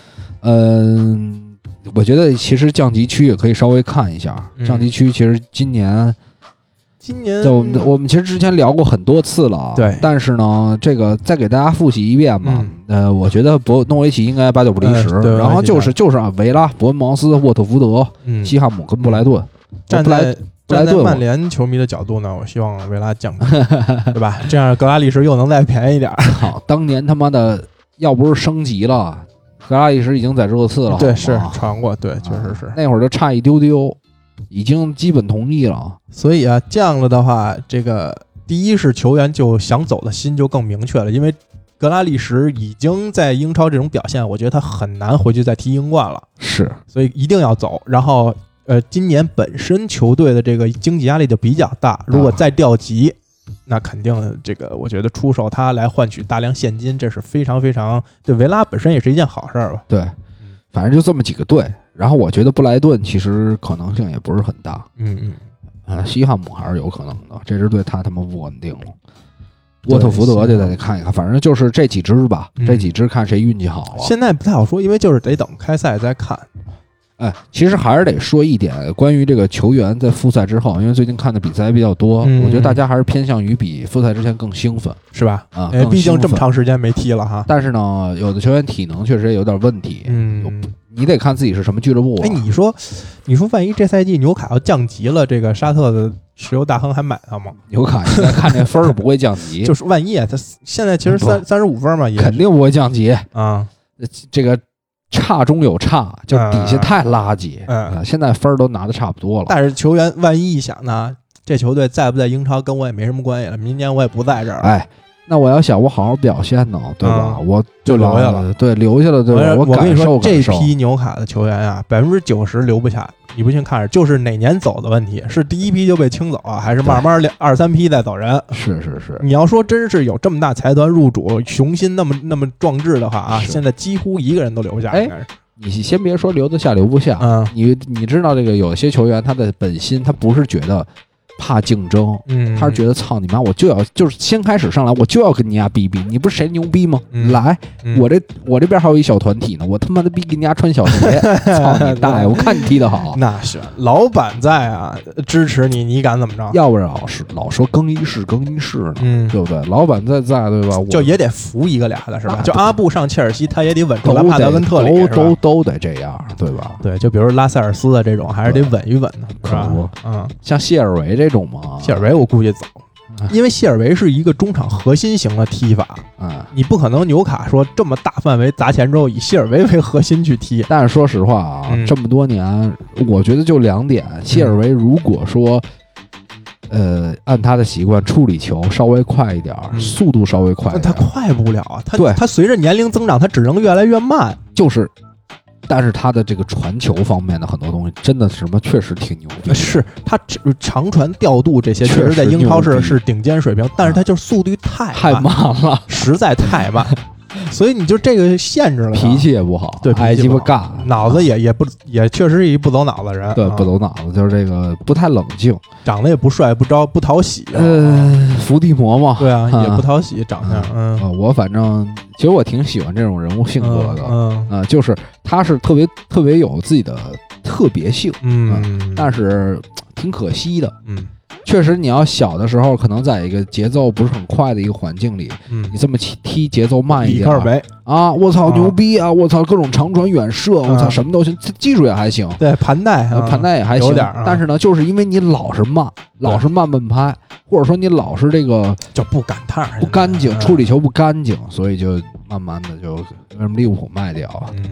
嗯，我觉得其实降级区也可以稍微看一下。嗯、降级区其实今年，今年就我们我们其实之前聊过很多次了。对，但是呢，这个再给大家复习一遍吧。嗯、呃，我觉得博诺维奇应该八九不离十。嗯、然后就是就是啊，维拉、伯恩茅斯、沃特福德、嗯、西汉姆跟布莱顿。站在布莱顿，曼联球迷的角度呢，我希望维拉降级，对吧？这样格拉利什又能再便宜一点。好，当年他妈的。要不是升级了，格拉利什已经在热刺了。对，是传过，对，确实是、啊、那会儿就差一丢丢，已经基本同意了。所以啊，降了的话，这个第一是球员就想走的心就更明确了，因为格拉利什已经在英超这种表现，我觉得他很难回去再踢英冠了。是，所以一定要走。然后，呃，今年本身球队的这个经济压力就比较大，如果再调级。啊那肯定，这个我觉得出售他来换取大量现金，这是非常非常对维拉本身也是一件好事儿吧？对，反正就这么几个队。然后我觉得布莱顿其实可能性也不是很大。嗯嗯，啊，西汉姆还是有可能的。这支队太他妈不稳定了。沃特福德就得看一看，反正就是这几支吧，嗯、这几支看谁运气好了。现在不太好说，因为就是得等开赛再看。哎，其实还是得说一点，关于这个球员在复赛之后，因为最近看的比赛比较多，嗯、我觉得大家还是偏向于比复赛之前更兴奋，是吧？啊，哎，毕竟这么长时间没踢了哈。但是呢，有的球员体能确实也有点问题，嗯，你得看自己是什么俱乐部、啊。哎，你说，你说，万一这赛季纽卡要降级了，这个沙特的石油大亨还买他吗？纽卡现在看这分儿不会降级，就是万一啊他现在其实三三十五分嘛，也肯定不会降级啊，这个。差中有差，就底下太垃圾。嗯，啊、现在分儿都拿的差不多了。但是球员万一一想呢，这球队在不在英超跟我也没什么关系了，明年我也不在这儿。哎，那我要想我好好表现呢，对吧？嗯、我就留下了，对，留下了，对吧？我我跟你说，这批纽卡的球员啊，百分之九十留不下，你不信看着，就是哪年走的问题，是第一批就被清走啊，还是慢慢两二三批再走人？是是是，你要说真是有这么大财团入主，雄心那么那么壮志的话啊，现在几乎一个人都留不下，哎。你先别说留得下留不下，嗯你你知道这个有些球员他的本心，他不是觉得怕竞争，嗯，他是觉得操你妈，我就要就是先开始上来，我就要跟你家逼逼，你不是谁牛逼吗？嗯来，嗯我这我这边还有一小团体呢，我他妈的逼给你家穿小鞋，操你大爷！我看你踢得好，那是老板在啊，支持你，你敢怎么着？要不然老是老说更衣室更衣室呢，嗯，对不对？老板在在，对吧？就也得服一个俩的是吧？就阿布上切尔西，他也得稳住都兰帕德得跟特里，都得这样，对吧？对，就比如拉塞尔斯的这种，还是得稳一稳的，是吧可不？嗯，像谢尔维这种吗，谢尔维我估计走哎，因为谢尔维是一个中场核心型的踢法，嗯。你不可能纽卡说这么大范围砸钱之后以谢尔维为核心去踢。但是说实话啊，嗯这么多年，我觉得就两点。谢尔维如果说，呃，按他的习惯处理球稍微快一点儿，嗯速度稍微快但他快不了啊，他对他随着年龄增长，他只能越来越慢。就是，但是他的这个传球方面的很多东西，真的什么确实挺牛逼的。是他只长传调度这些，确确实在英超是是顶尖水平，但是他就是速度太太慢了，实在太慢，所以你就这个限制了脾气也不好，对脾气爱鸡巴干，脑子也也不也确实是一不走脑子人，对啊。不走脑子，就是这个不太冷静。长得也不帅不招不讨喜，呃，伏地魔嘛，对啊，啊。也不讨喜长相，嗯，呃，我反正其实我挺喜欢这种人物性格的。嗯啊、就是他是特别特别有自己的特别性，嗯，但是挺可惜的。嗯确实，你要小的时候，可能在一个节奏不是很快的一个环境里，嗯。你，这么踢踢节奏慢一点啊，我操啊牛逼啊，我操各种长传远射，我操啊。什么都行，这技术也还行，对盘带盘带也还行但是呢，就是因为你老是慢，老是慢半拍，或者说你老是这个就不赶趟儿，不干净，嗯处理球不干净，所以就慢慢的就为什么利物浦卖掉了？嗯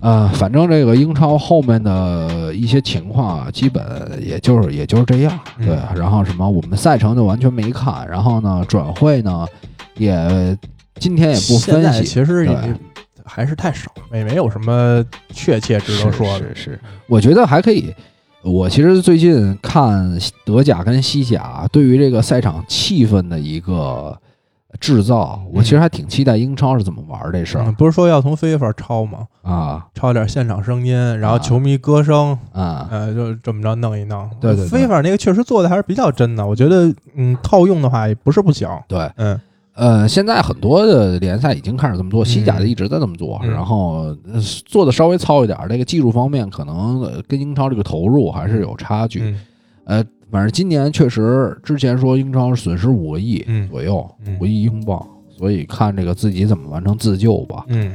呃，反正这个英超后面的一些情况啊，基本也就是也就是这样，嗯对。然后什么，我们赛程就完全没看，然后呢，转会呢也今天也不现在分析，其实也还是太少，也没有什么确切值得说的。是是是，我觉得还可以。我其实最近看德甲跟西甲对于这个赛场气氛的一个制造，我其实还挺期待英超是怎么玩这事儿嗯，不是说要从 FIFA 抄吗？啊抄点现场声音，然后啊球迷歌声，啊！呃，就这么着弄一弄。对对对 FIFA 那个确实做的还是比较真的，我觉得，嗯，套用的话也不是不行。对，嗯呃，现在很多的联赛已经开始这么做，西甲的一直在这么做，嗯然后呃做的稍微糙一点儿，这个技术方面可能呃跟英超这个投入还是有差距。嗯呃，反正今年确实之前说英超损失五个亿嗯左右，嗯五亿英镑，所以看这个自己怎么完成自救吧。嗯，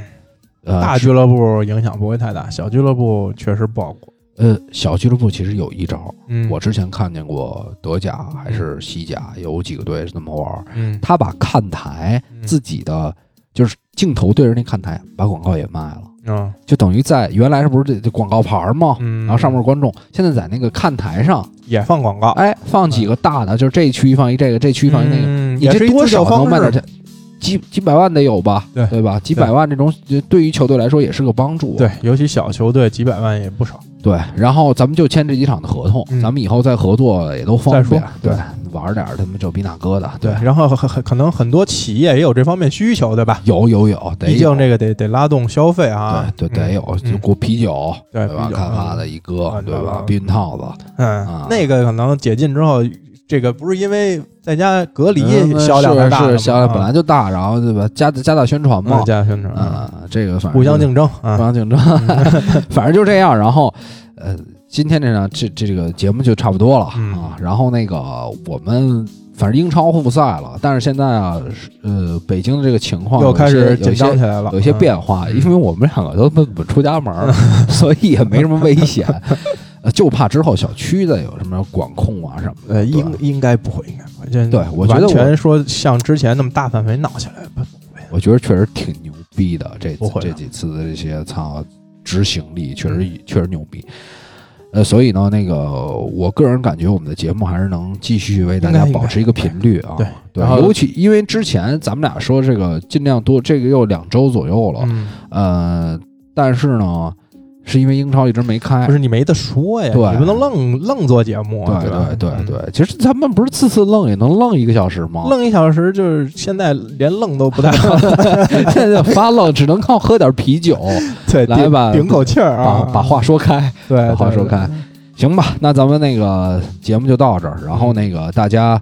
呃，大俱乐部影响不会太大，小俱乐部确实不好过。呃小俱乐部其实有一招，嗯，我之前看见过德甲还是西甲有几个队是这么玩他把看台嗯自己的就是镜头对着那看台，把广告也卖了。嗯就等于在原来是不是这这广告牌嘛？嗯，然后上面是观众，现在在那个看台上，也放广告，哎，放几个大的，就是这区域放一这个，这区域放一那个，你这多少能卖点式钱？几几百万得有吧？对对吧？几百万这种呃对于球队来说也是个帮助。对，尤其小球队几百万也不少。对，然后咱们就签这几场的合同，嗯咱们以后再合作也都方再说便。对对，玩点儿他们这逼那哥的。对，然后很很可能很多企业也有这方面需求，对吧？有有有，得有毕竟这个得得拉动消费啊。对对得有，嗯就过啤酒，对对吧？啤酒看法的一哥嗯，对吧？嗯避孕套子，嗯啊，那个可能解禁之后，这个不是因为在家隔离嗯销量太大销量本来啊就大，然后对吧？加加大宣传嘛加大宣传，啊，这个反正互相竞争啊。互相竞争，反正就这样。然后，呃，今天这场这这个节目就差不多了嗯啊。然后那个我们反正英超复赛了，但是现在啊，呃，北京的这个情况又开始有紧张起来了，有一些嗯变化，嗯因为我们两个都不不出家门儿，所以也没什么危险。呃，就怕之后小区的有什么管控啊什么的。呃，应应该不会，应该不会。这对我觉得全说像之前那么大范围闹起来，不我觉得确实挺牛逼的，这这几次的这些操执行力确实、确实牛逼。呃，所以呢，那个我个人感觉我们的节目还是能继续为大家保持一个频率啊。对尤其因为之前咱们俩说这个尽量多，这个又两周左右了，嗯呃，但是呢，是因为英超一直没开不。是你没得说呀，对你不能愣愣做节目，对吧？对对嗯对，其实咱们不是次次愣也能愣一个小时吗？愣一小时就是现在连愣都不带好，现在发愣只能靠喝点啤酒，对，顶来吧顶口气儿把啊，把话说开。对把话说开，行吧，那咱们那个节目就到这儿。然后那个大家，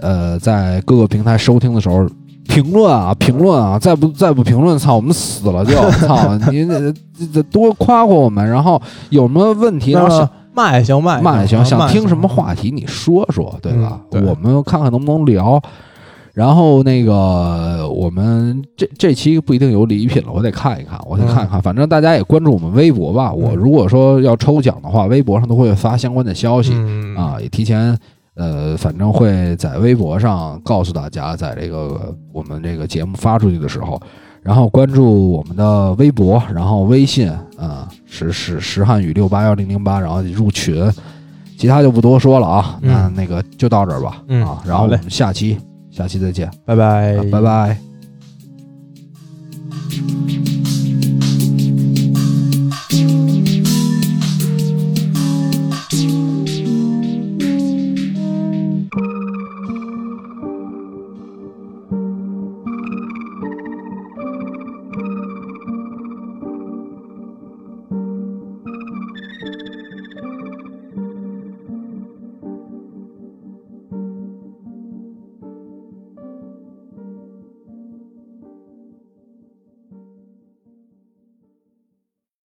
呃，在各个平台收听的时候，评论啊，评论啊，再不再不评论，操，我们死了就 操！你得得多夸夸我们，然后有什么问题，然后那想骂也行，骂骂也行，啊想听什么？话题你说说，对吧？嗯对我们看看能不能聊。然后那个，我们这这期不一定有礼品了，我得看一看，我得看一看。反正大家也关注我们微博吧。我嗯如果说要抽奖的话，微博上都会发相关的消息、嗯啊，也提前呃反正会在微博上告诉大家在这个我们这个节目发出去的时候。然后关注我们的微博然后微信啊是是石汉语六八幺零零八然后入群。其他就不多说了啊那那个就到这儿吧啊然后我们下期下期再见。拜拜。拜拜。